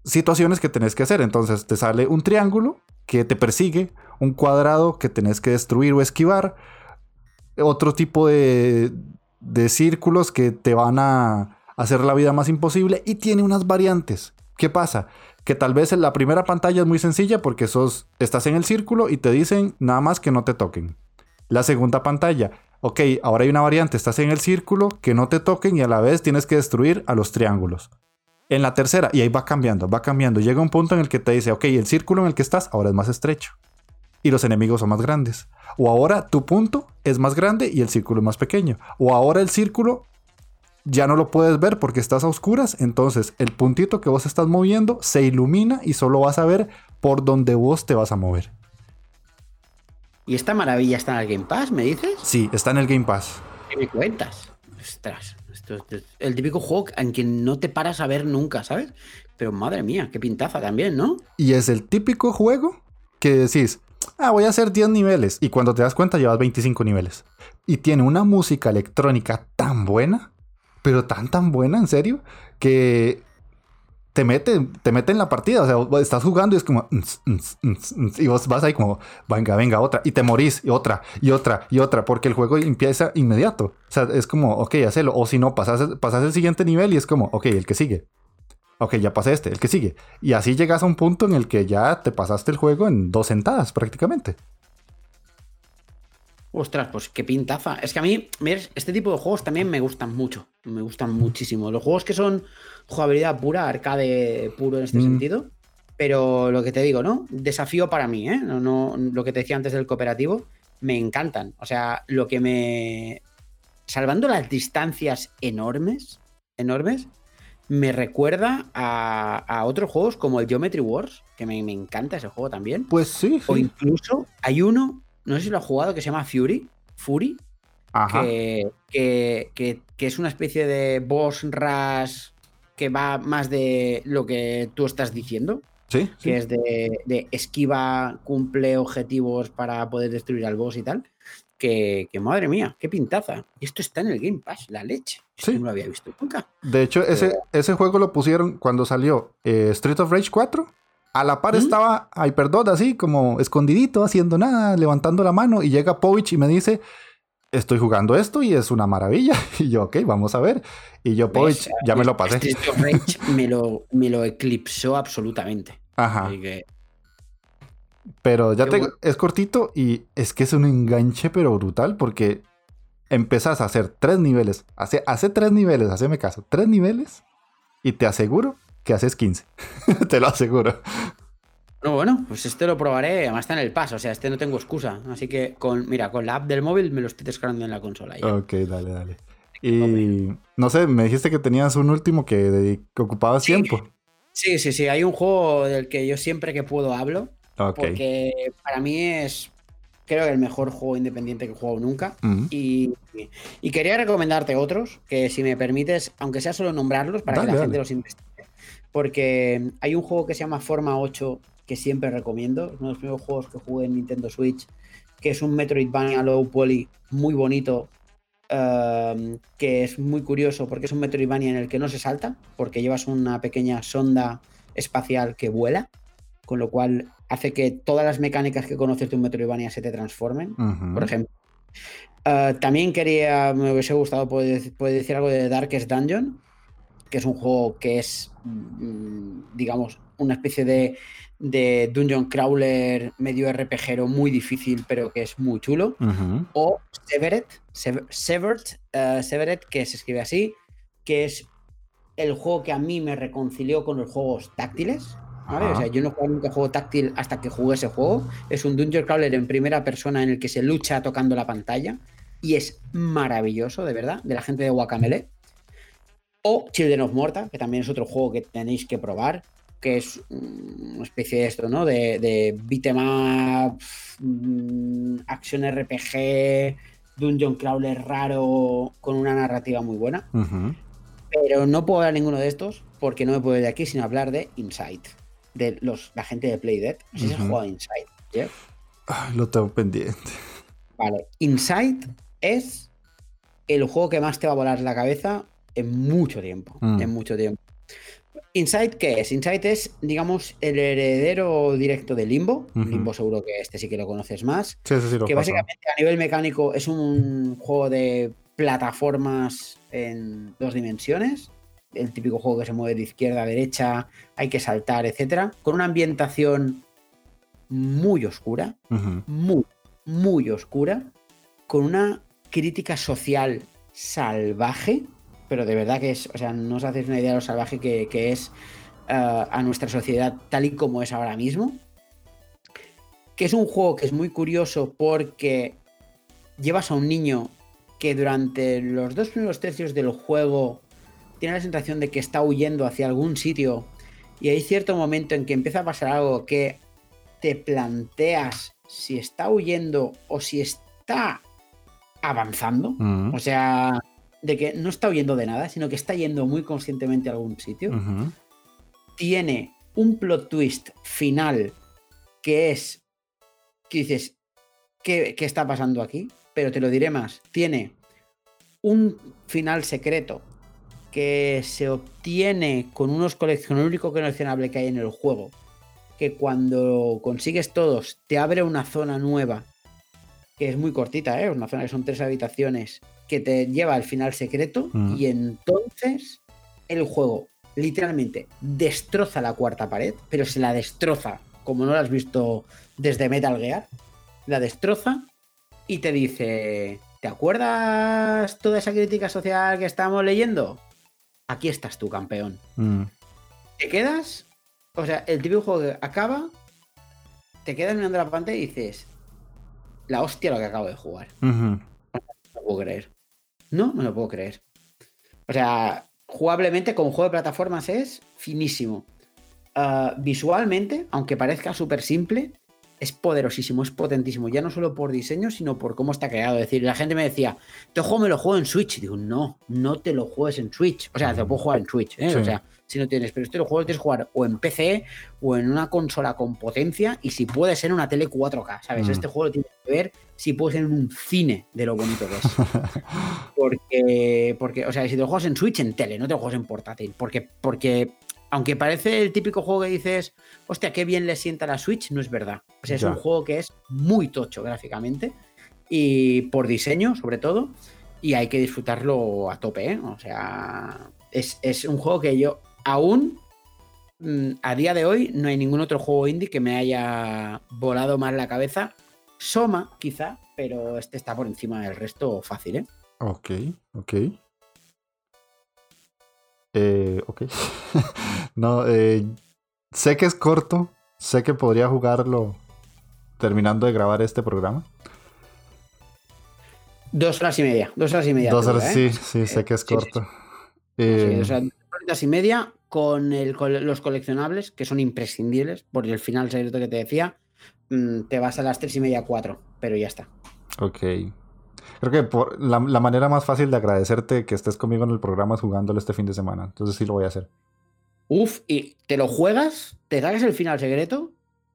situaciones que tenés que hacer. Entonces, te sale un triángulo que te persigue, un cuadrado que tenés que destruir o esquivar, otro tipo de, de círculos que te van a hacer la vida más imposible y tiene unas variantes. ¿Qué pasa? Que tal vez la primera pantalla es muy sencilla porque sos, estás en el círculo y te dicen nada más que no te toquen. La segunda pantalla, ok, ahora hay una variante, estás en el círculo, que no te toquen y a la vez tienes que destruir a los triángulos. En la tercera, y ahí va cambiando, va cambiando, llega un punto en el que te dice, ok, el círculo en el que estás ahora es más estrecho y los enemigos son más grandes. O ahora tu punto es más grande y el círculo es más pequeño. O ahora el círculo ya no lo puedes ver porque estás a oscuras, entonces el puntito que vos estás moviendo se ilumina y solo vas a ver por donde vos te vas a mover. ¿Y esta maravilla está en el Game Pass, me dices? Sí, está en el Game Pass. ¿Qué me cuentas? Ostras, esto es el típico juego en que no te paras a ver nunca, ¿sabes? Pero madre mía, qué pintaza también, ¿no? Y es el típico juego que decís, ah, voy a hacer 10 niveles. Y cuando te das cuenta llevas 25 niveles. Y tiene una música electrónica tan buena, pero tan tan buena, en serio, que te mete, te mete en la partida. O sea, estás jugando y es como... Y vos vas ahí como, venga, venga, otra. Y te morís, y otra, y otra, y otra. Porque el juego empieza inmediato. O sea, es como, ok, hacelo. O si no, pasas, pasas el siguiente nivel y es como, ok, el que sigue. Ok, ya pasé este, el que sigue. Y así llegas a un punto en el que ya te pasaste el juego en dos sentadas prácticamente. Ostras, pues qué pintaza. Es que a mí, mira, este tipo de juegos también me gustan mucho. Me gustan muchísimo. Los juegos que son jugabilidad pura, arcade puro en este Mm. sentido. Pero lo que te digo, ¿no? Desafío para mí, ¿eh? No, no, lo que te decía antes del cooperativo, me encantan. O sea, lo que me. Salvando las distancias enormes, enormes, me recuerda a, a otros juegos como el Geometry Wars, que me, me encanta ese juego también. Pues sí, O incluso hay uno, no sé si lo ha jugado, que se llama Fury. Fury, Ajá. que, que- que- que es una especie de boss rush que va más de lo que tú estás diciendo, Sí, sí. que es de, de esquiva, cumple objetivos para poder destruir al boss y tal. que, madre mía, qué pintaza. Esto está en el Game Pass, la leche. Sí. No lo había visto nunca. De hecho, ese, ese juego lo pusieron cuando salió eh, Street of Rage 4. A la par ¿Mm? estaba Hyperdot así, como escondidito, haciendo nada, levantando la mano. Y llega Povich y me dice: Estoy jugando esto y es una maravilla. (laughs) Y yo, ok, vamos a ver. Y yo, Povich, ya me lo pasé. Street of Rage (laughs) me lo, me lo eclipsó absolutamente. Ajá. Pero ya te, es cortito y es que es un enganche pero brutal porque empezás a hacer tres niveles. Hace, hace tres niveles, haceme caso. Tres niveles y te aseguro que haces 15. (laughs) te lo aseguro. No, bueno, pues este lo probaré. Además está en el paso, o sea, este no tengo excusa. Así que, con, mira, con la app del móvil me lo estoy descargando en la consola. Ok, dale, dale. Y no sé, me dijiste que tenías un último que, ocupaba tiempo. Sí, sí, sí. Hay un juego del que yo siempre que puedo hablo. Porque para mí es, creo que el mejor juego independiente que he jugado nunca. y, quería recomendarte otros, que si me permites, aunque sea solo nombrarlos, para que la gente los investigue. Porque hay un juego que se llama Forma 8 que siempre recomiendo. Es uno de los primeros juegos que jugué en Nintendo Switch, que es un Metroidvania low poly muy bonito, Em, que es muy curioso porque es un Metroidvania en el que no se salta, porque llevas una pequeña sonda espacial que vuela, con lo cual hace que todas las mecánicas que conoces de un Metroidvania se te transformen, por ejemplo. Eh, también quería, me hubiese gustado poder, decir algo de Darkest Dungeon, que es un juego que es, digamos, una especie de, de dungeon crawler medio RPGero muy difícil, pero que es muy chulo. O Severed, Severed, uh, Severed, que se escribe así, que es el juego que a mí me reconcilió con los juegos táctiles. O sea, yo no juego nunca juego táctil hasta que jugué ese juego. Es un dungeon crawler en primera persona en el que se lucha tocando la pantalla. Y es maravilloso, de verdad, de la gente de Guacamele. O Children of Morta, que también es otro juego que tenéis que probar que es una especie de esto, ¿no? De, de beat'em up, mm, acción RPG, dungeon crawler raro, con una narrativa muy buena. Pero no puedo hablar ninguno de estos porque no me puedo ir de aquí sin hablar de Inside, de los, la gente de Playdead. No sé si has jugado Inside, lo tengo pendiente. Vale, Inside es el juego que más te va a volar la cabeza en mucho tiempo. Mm. En mucho tiempo. Insight, ¿qué es? Insight es, digamos, el heredero directo de Limbo. Limbo seguro que este sí que lo conoces más. Sí, sí, que básicamente a nivel mecánico es un juego de plataformas en dos dimensiones. El típico juego que se mueve de izquierda a derecha, hay que saltar, etcétera. Con una ambientación muy oscura, muy, muy oscura, con una crítica social salvaje pero de verdad que es, o sea, no os hacéis una idea de lo salvaje que, es eh, a nuestra sociedad tal y como es ahora mismo. Que es un juego que es muy curioso porque llevas a un niño que durante los dos primeros tercios del juego tiene la sensación de que está huyendo hacia algún sitio y hay cierto momento en que empieza a pasar algo que te planteas si está huyendo o si está avanzando. Mm. O sea, de que no está huyendo de nada, sino que está yendo muy conscientemente a algún sitio. Tiene un plot twist final que es que dices, ¿qué, ¿qué, está pasando aquí? Pero te lo diré más, tiene un final secreto que se obtiene con unos coleccionables, único coleccionable que hay en el juego, que cuando consigues todos te abre una zona nueva, que es muy cortita, ¿eh? una zona que son tres habitaciones, que te lleva al final secreto mm. y entonces el juego literalmente destroza la cuarta pared, pero se la destroza como no lo has visto desde Metal Gear, la destroza y te dice, ¿te acuerdas toda esa crítica social que estamos leyendo? Aquí estás tú, campeón. Mm. Te quedas, o sea, el típico juego que acaba, te quedas mirando la pantalla y dices, la hostia lo que acabo de jugar. No puedo creer. No, me lo puedo creer. O sea, jugablemente como juego de plataformas es finísimo. Ah, visualmente, aunque parezca súper simple, es poderosísimo, es potentísimo, ya no solo por diseño, sino por cómo está creado. Es decir, la gente me decía, este juego me lo juego en Switch. Digo, no, no te lo juegues en Switch. O sea, te lo puedo jugar en Switch, ¿eh? o sea, si no tienes, pero este lo juego tienes que jugar o en PC o en una consola con potencia y si puede ser en una tele 4K, ¿sabes? Mm. Este juego lo tienes que ver si puede ser en un cine de lo bonito que es. (laughs) porque, porque, o sea, si te lo juegas en Switch, en tele, no te lo juegas en portátil. Porque, porque aunque parece el típico juego que dices, hostia, qué bien le sienta la Switch, no es verdad. O sea, es un juego que es muy tocho gráficamente y por diseño, sobre todo, y hay que disfrutarlo a tope, ¿eh? O sea, es, un juego que yo aún, mm, a día de hoy, no hay ningún otro juego indie que me haya volado más la cabeza. Soma, quizá, pero este está por encima del resto fácil, ¿eh? Ok, ok. Eh, ok. (laughs) no, eh, sé que es corto. Sé que podría jugarlo terminando de grabar este programa. Dos horas y media. Dos horas y media. Dos horas, ¿eh? sí, sí, sé que es corto. o sea, dos horas y media con, el, los coleccionables, que son imprescindibles, por el final secreto que te decía, mm, te vas a las tres y media, cuatro, pero ya está. Ok. Creo que por la, manera más fácil de agradecerte que estés conmigo en el programa es jugándolo este fin de semana. Entonces sí lo voy a hacer. Uf, y te lo juegas, te sacas el final secreto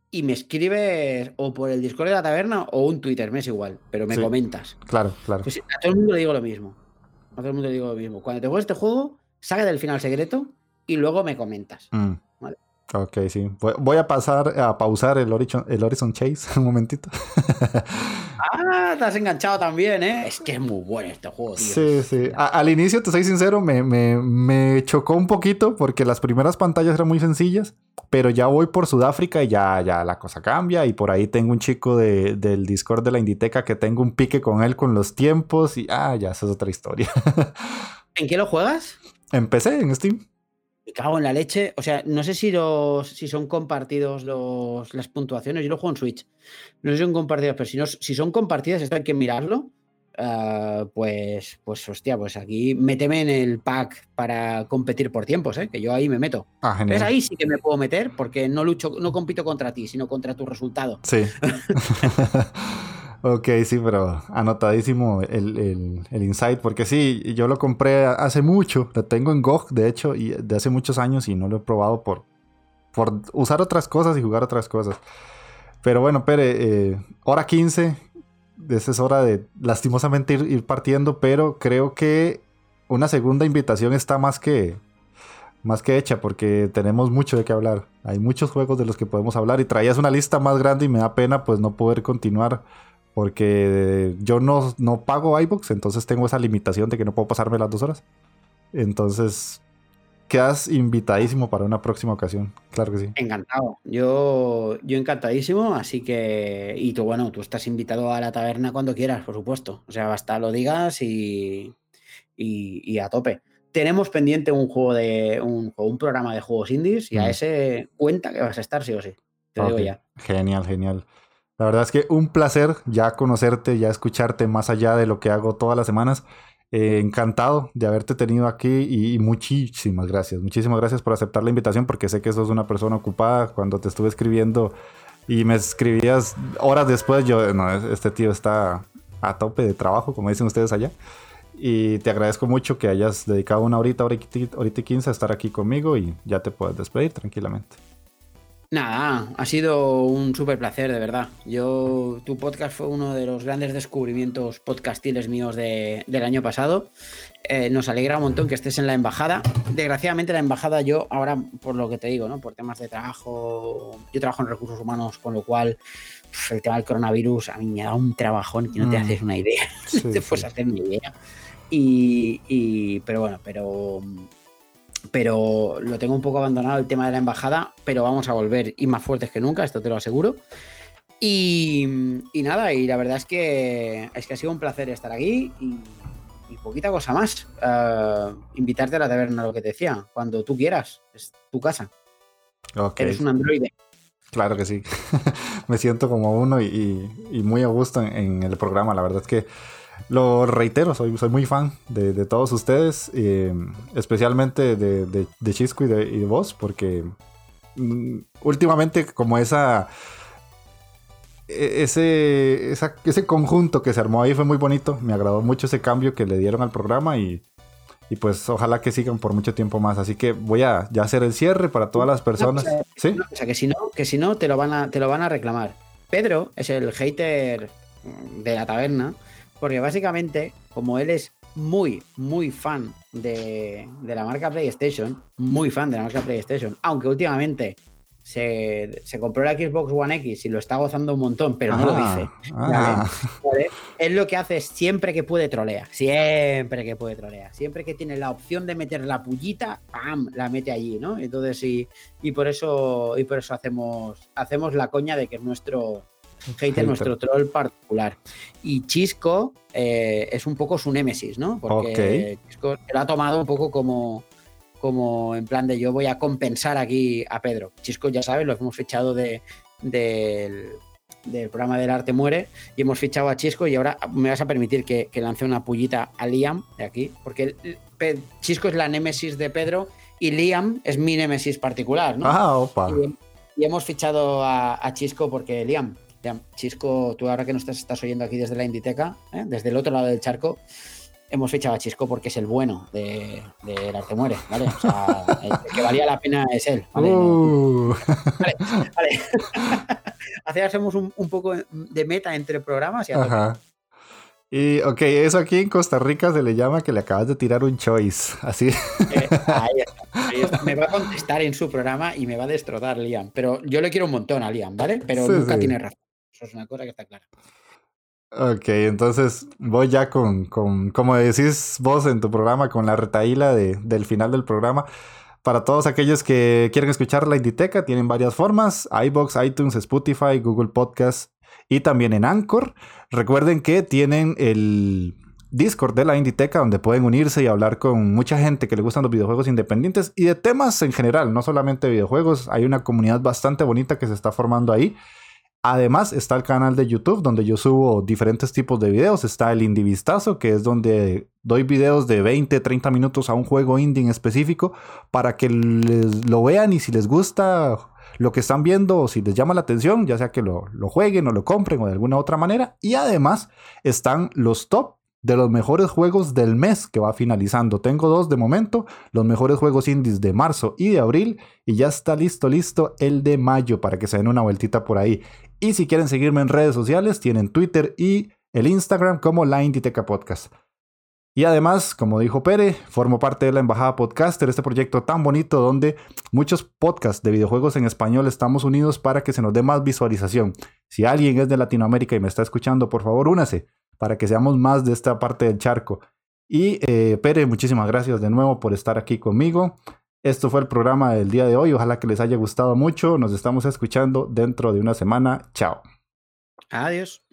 y me escribes o por el Discord de la taberna o un Twitter, me es igual, pero me comentas. Claro, claro. Pues a todo el mundo le digo lo mismo. A todo el mundo le digo lo mismo. Cuando te juegues este juego, saca del final secreto y luego me comentas. Mm. Ok, sí. Voy a pasar a pausar el Horizon, el Horizon Chase (laughs) un momentito. ah, te has enganchado también, ¿eh? Es que es muy bueno este juego, tío. Sí, sí. al inicio, te soy sincero, me, me, chocó un poquito porque las primeras pantallas eran muy sencillas, pero ya voy por Sudáfrica y ya, ya la cosa cambia. Y por ahí tengo un chico de, del Discord de la Inditeca que tengo un pique con él con los tiempos y ah, ya, esa es otra historia. (laughs) ¿En qué lo juegas? Empecé en Steam. Cago en la leche. O sea, no sé si los si son compartidos los, las puntuaciones. Yo lo juego en Switch. No sé si son compartidos, pero si, no, si son compartidas, esto hay que mirarlo. Ah, pues, pues, hostia, pues aquí méteme en el pack para competir por tiempos, ¿eh? que yo ahí me meto. Ah, ¿Ves? Ahí sí que me puedo meter porque no lucho, no compito contra ti, sino contra tu resultado. Sí. (laughs) (laughs) Ok, sí, pero anotadísimo el, insight, porque sí, yo lo compré hace mucho, lo tengo en GOG, de hecho, y de hace muchos años y no lo he probado por, por usar otras cosas y jugar otras cosas. Pero bueno, Pere, eh, hora 15, esa es hora de lastimosamente ir, partiendo, pero creo que una segunda invitación está más que, más que hecha porque tenemos mucho de qué hablar. Hay muchos juegos de los que podemos hablar y traías una lista más grande y me da pena pues no poder continuar porque yo no, no pago iBooks, entonces tengo esa limitación de que no puedo pasarme las dos horas. Entonces, quedas invitadísimo para una próxima ocasión. Claro que sí. Encantado. Yo, yo encantadísimo, así que. Y tú, bueno, tú estás invitado a la taberna cuando quieras, por supuesto. O sea, basta lo digas y, y, a tope. Tenemos pendiente un juego de. un, un programa de juegos indies y a mm. ese cuenta que vas a estar, sí o sí. Te digo ya. Genial, genial. La verdad es que un placer ya conocerte, ya escucharte más allá de lo que hago todas las semanas. Eh, encantado de haberte tenido aquí y, muchísimas gracias. Muchísimas gracias por aceptar la invitación porque sé que sos una persona ocupada. Cuando te estuve escribiendo y me escribías horas después, yo, no, este tío está a tope de trabajo, como dicen ustedes allá. Y te agradezco mucho que hayas dedicado una horita, horita, y quince a estar aquí conmigo y ya te puedes despedir tranquilamente. Nada, ha sido un súper placer, de verdad. Yo, tu podcast fue uno de los grandes descubrimientos podcastiles míos del año pasado. Eh, nos alegra un montón que estés en la embajada. Desgraciadamente, la embajada, yo ahora, por lo que te digo, ¿no? Por temas de trabajo, yo trabajo en recursos humanos, con lo cual el tema del coronavirus a mí me ha dado un trabajón que no te mm. haces una idea. (laughs) te puedes hacer ni idea. y, pero bueno, pero pero lo tengo un poco abandonado el tema de la embajada, pero vamos a volver y más fuertes que nunca, esto te lo aseguro. Y, nada, y la verdad es que, es que ha sido un placer estar aquí y, poquita cosa más. Eh, invitarte a la taberna, lo que te decía, cuando tú quieras, es tu casa. Eres un androide. Claro que sí. (laughs) Me siento como uno y, muy a gusto en, el programa. La verdad es que lo reitero, soy, soy muy fan de, todos ustedes, eh, especialmente de, Chisco y de, vos, porque mm, últimamente como esa e, ese, ese conjunto que se armó ahí fue muy bonito. Me agradó mucho ese cambio que le dieron al programa y, y pues ojalá que sigan por mucho tiempo más. Así que voy a ya hacer el cierre para todas las personas. ¿Sí? O sea, que si no, que si no te lo van a, te lo van a reclamar. Pedro es el hater de la taberna, porque básicamente, como él es muy, muy fan de, de la marca PlayStation, muy fan de la marca PlayStation, aunque últimamente se, compró la Xbox One X y lo está gozando un montón, pero no lo dice. Ah. Él lo que hace es siempre que puede trolea, siempre que puede trolea, siempre que tiene la opción de meter la pullita, ¡pam! la mete allí, ¿no? Entonces sí, y por eso, y por eso hacemos, hacemos la coña de que es nuestro hater, nuestro troll particular. Y Chisco eh, es un poco su némesis, ¿no? Porque Chisco lo ha tomado un poco como como en plan de yo voy a compensar aquí a Pedro. Chisco, ya sabes, lo hemos fichado de, del, programa del arte muere y hemos fichado a Chisco y ahora me vas a permitir que, lance una pullita a Liam de aquí, porque Chisco es la némesis de Pedro y Liam es mi némesis particular, ¿no? Ah, opa. Y, hemos fichado a, Chisco porque Liam, Chisco, tú ahora que nos estás, oyendo aquí desde la Inditeca, ¿eh? desde el otro lado del charco, hemos fichado a Chisco porque es el bueno del de, Arte Muere, ¿vale? O sea, el que valía la pena es él, ¿vale? Uh. Vale, vale. Así (laughs) hacemos un, poco de meta entre programas y Ajá. Y, ok, eso aquí en Costa Rica se le llama que le acabas de tirar un choice, así. Eh, (laughs) me va a contestar en su programa y me va a destrozar Liam. Pero yo le quiero un montón a Liam, ¿vale? Pero nunca tiene razón. Eso es una cosa que está clara. Ok, entonces voy ya con, con, como decís vos en tu programa, con la retaíla de, del final del programa. Para todos aquellos que quieren escuchar la Inditeca, tienen varias formas: iBox, iTunes, Spotify, Google Podcast y también en Anchor. Recuerden que tienen el Discord de la Inditeca donde pueden unirse y hablar con mucha gente que le gustan los videojuegos independientes y de temas en general, no solamente videojuegos. Hay una comunidad bastante bonita que se está formando ahí. Además está el canal de YouTube donde yo subo diferentes tipos de videos. Está el Indie Vistazo, que es donde doy videos de 20, 30 minutos a un juego indie en específico para que lo vean y si les gusta lo que están viendo o si les llama la atención, ya sea que lo, lo jueguen o lo compren o de alguna otra manera. Y además están los top de los mejores juegos del mes que va finalizando. Tengo dos de momento, los mejores juegos indies de marzo y de abril, y ya está listo, listo el de mayo para que se den una vueltita por ahí. Y si quieren seguirme en redes sociales, tienen Twitter y el Instagram como La Inditeca Podcast. Y además, como dijo Pere, formo parte de la Embajada Podcaster, este proyecto tan bonito donde muchos podcasts de videojuegos en español estamos unidos para que se nos dé más visualización. Si alguien es de Latinoamérica y me está escuchando, por favor, únase para que seamos más de esta parte del charco. Y eh, Pere, muchísimas gracias de nuevo por estar aquí conmigo. Esto fue el programa del día de hoy. Ojalá que les haya gustado mucho. Nos estamos escuchando dentro de una semana. Chao. Adiós.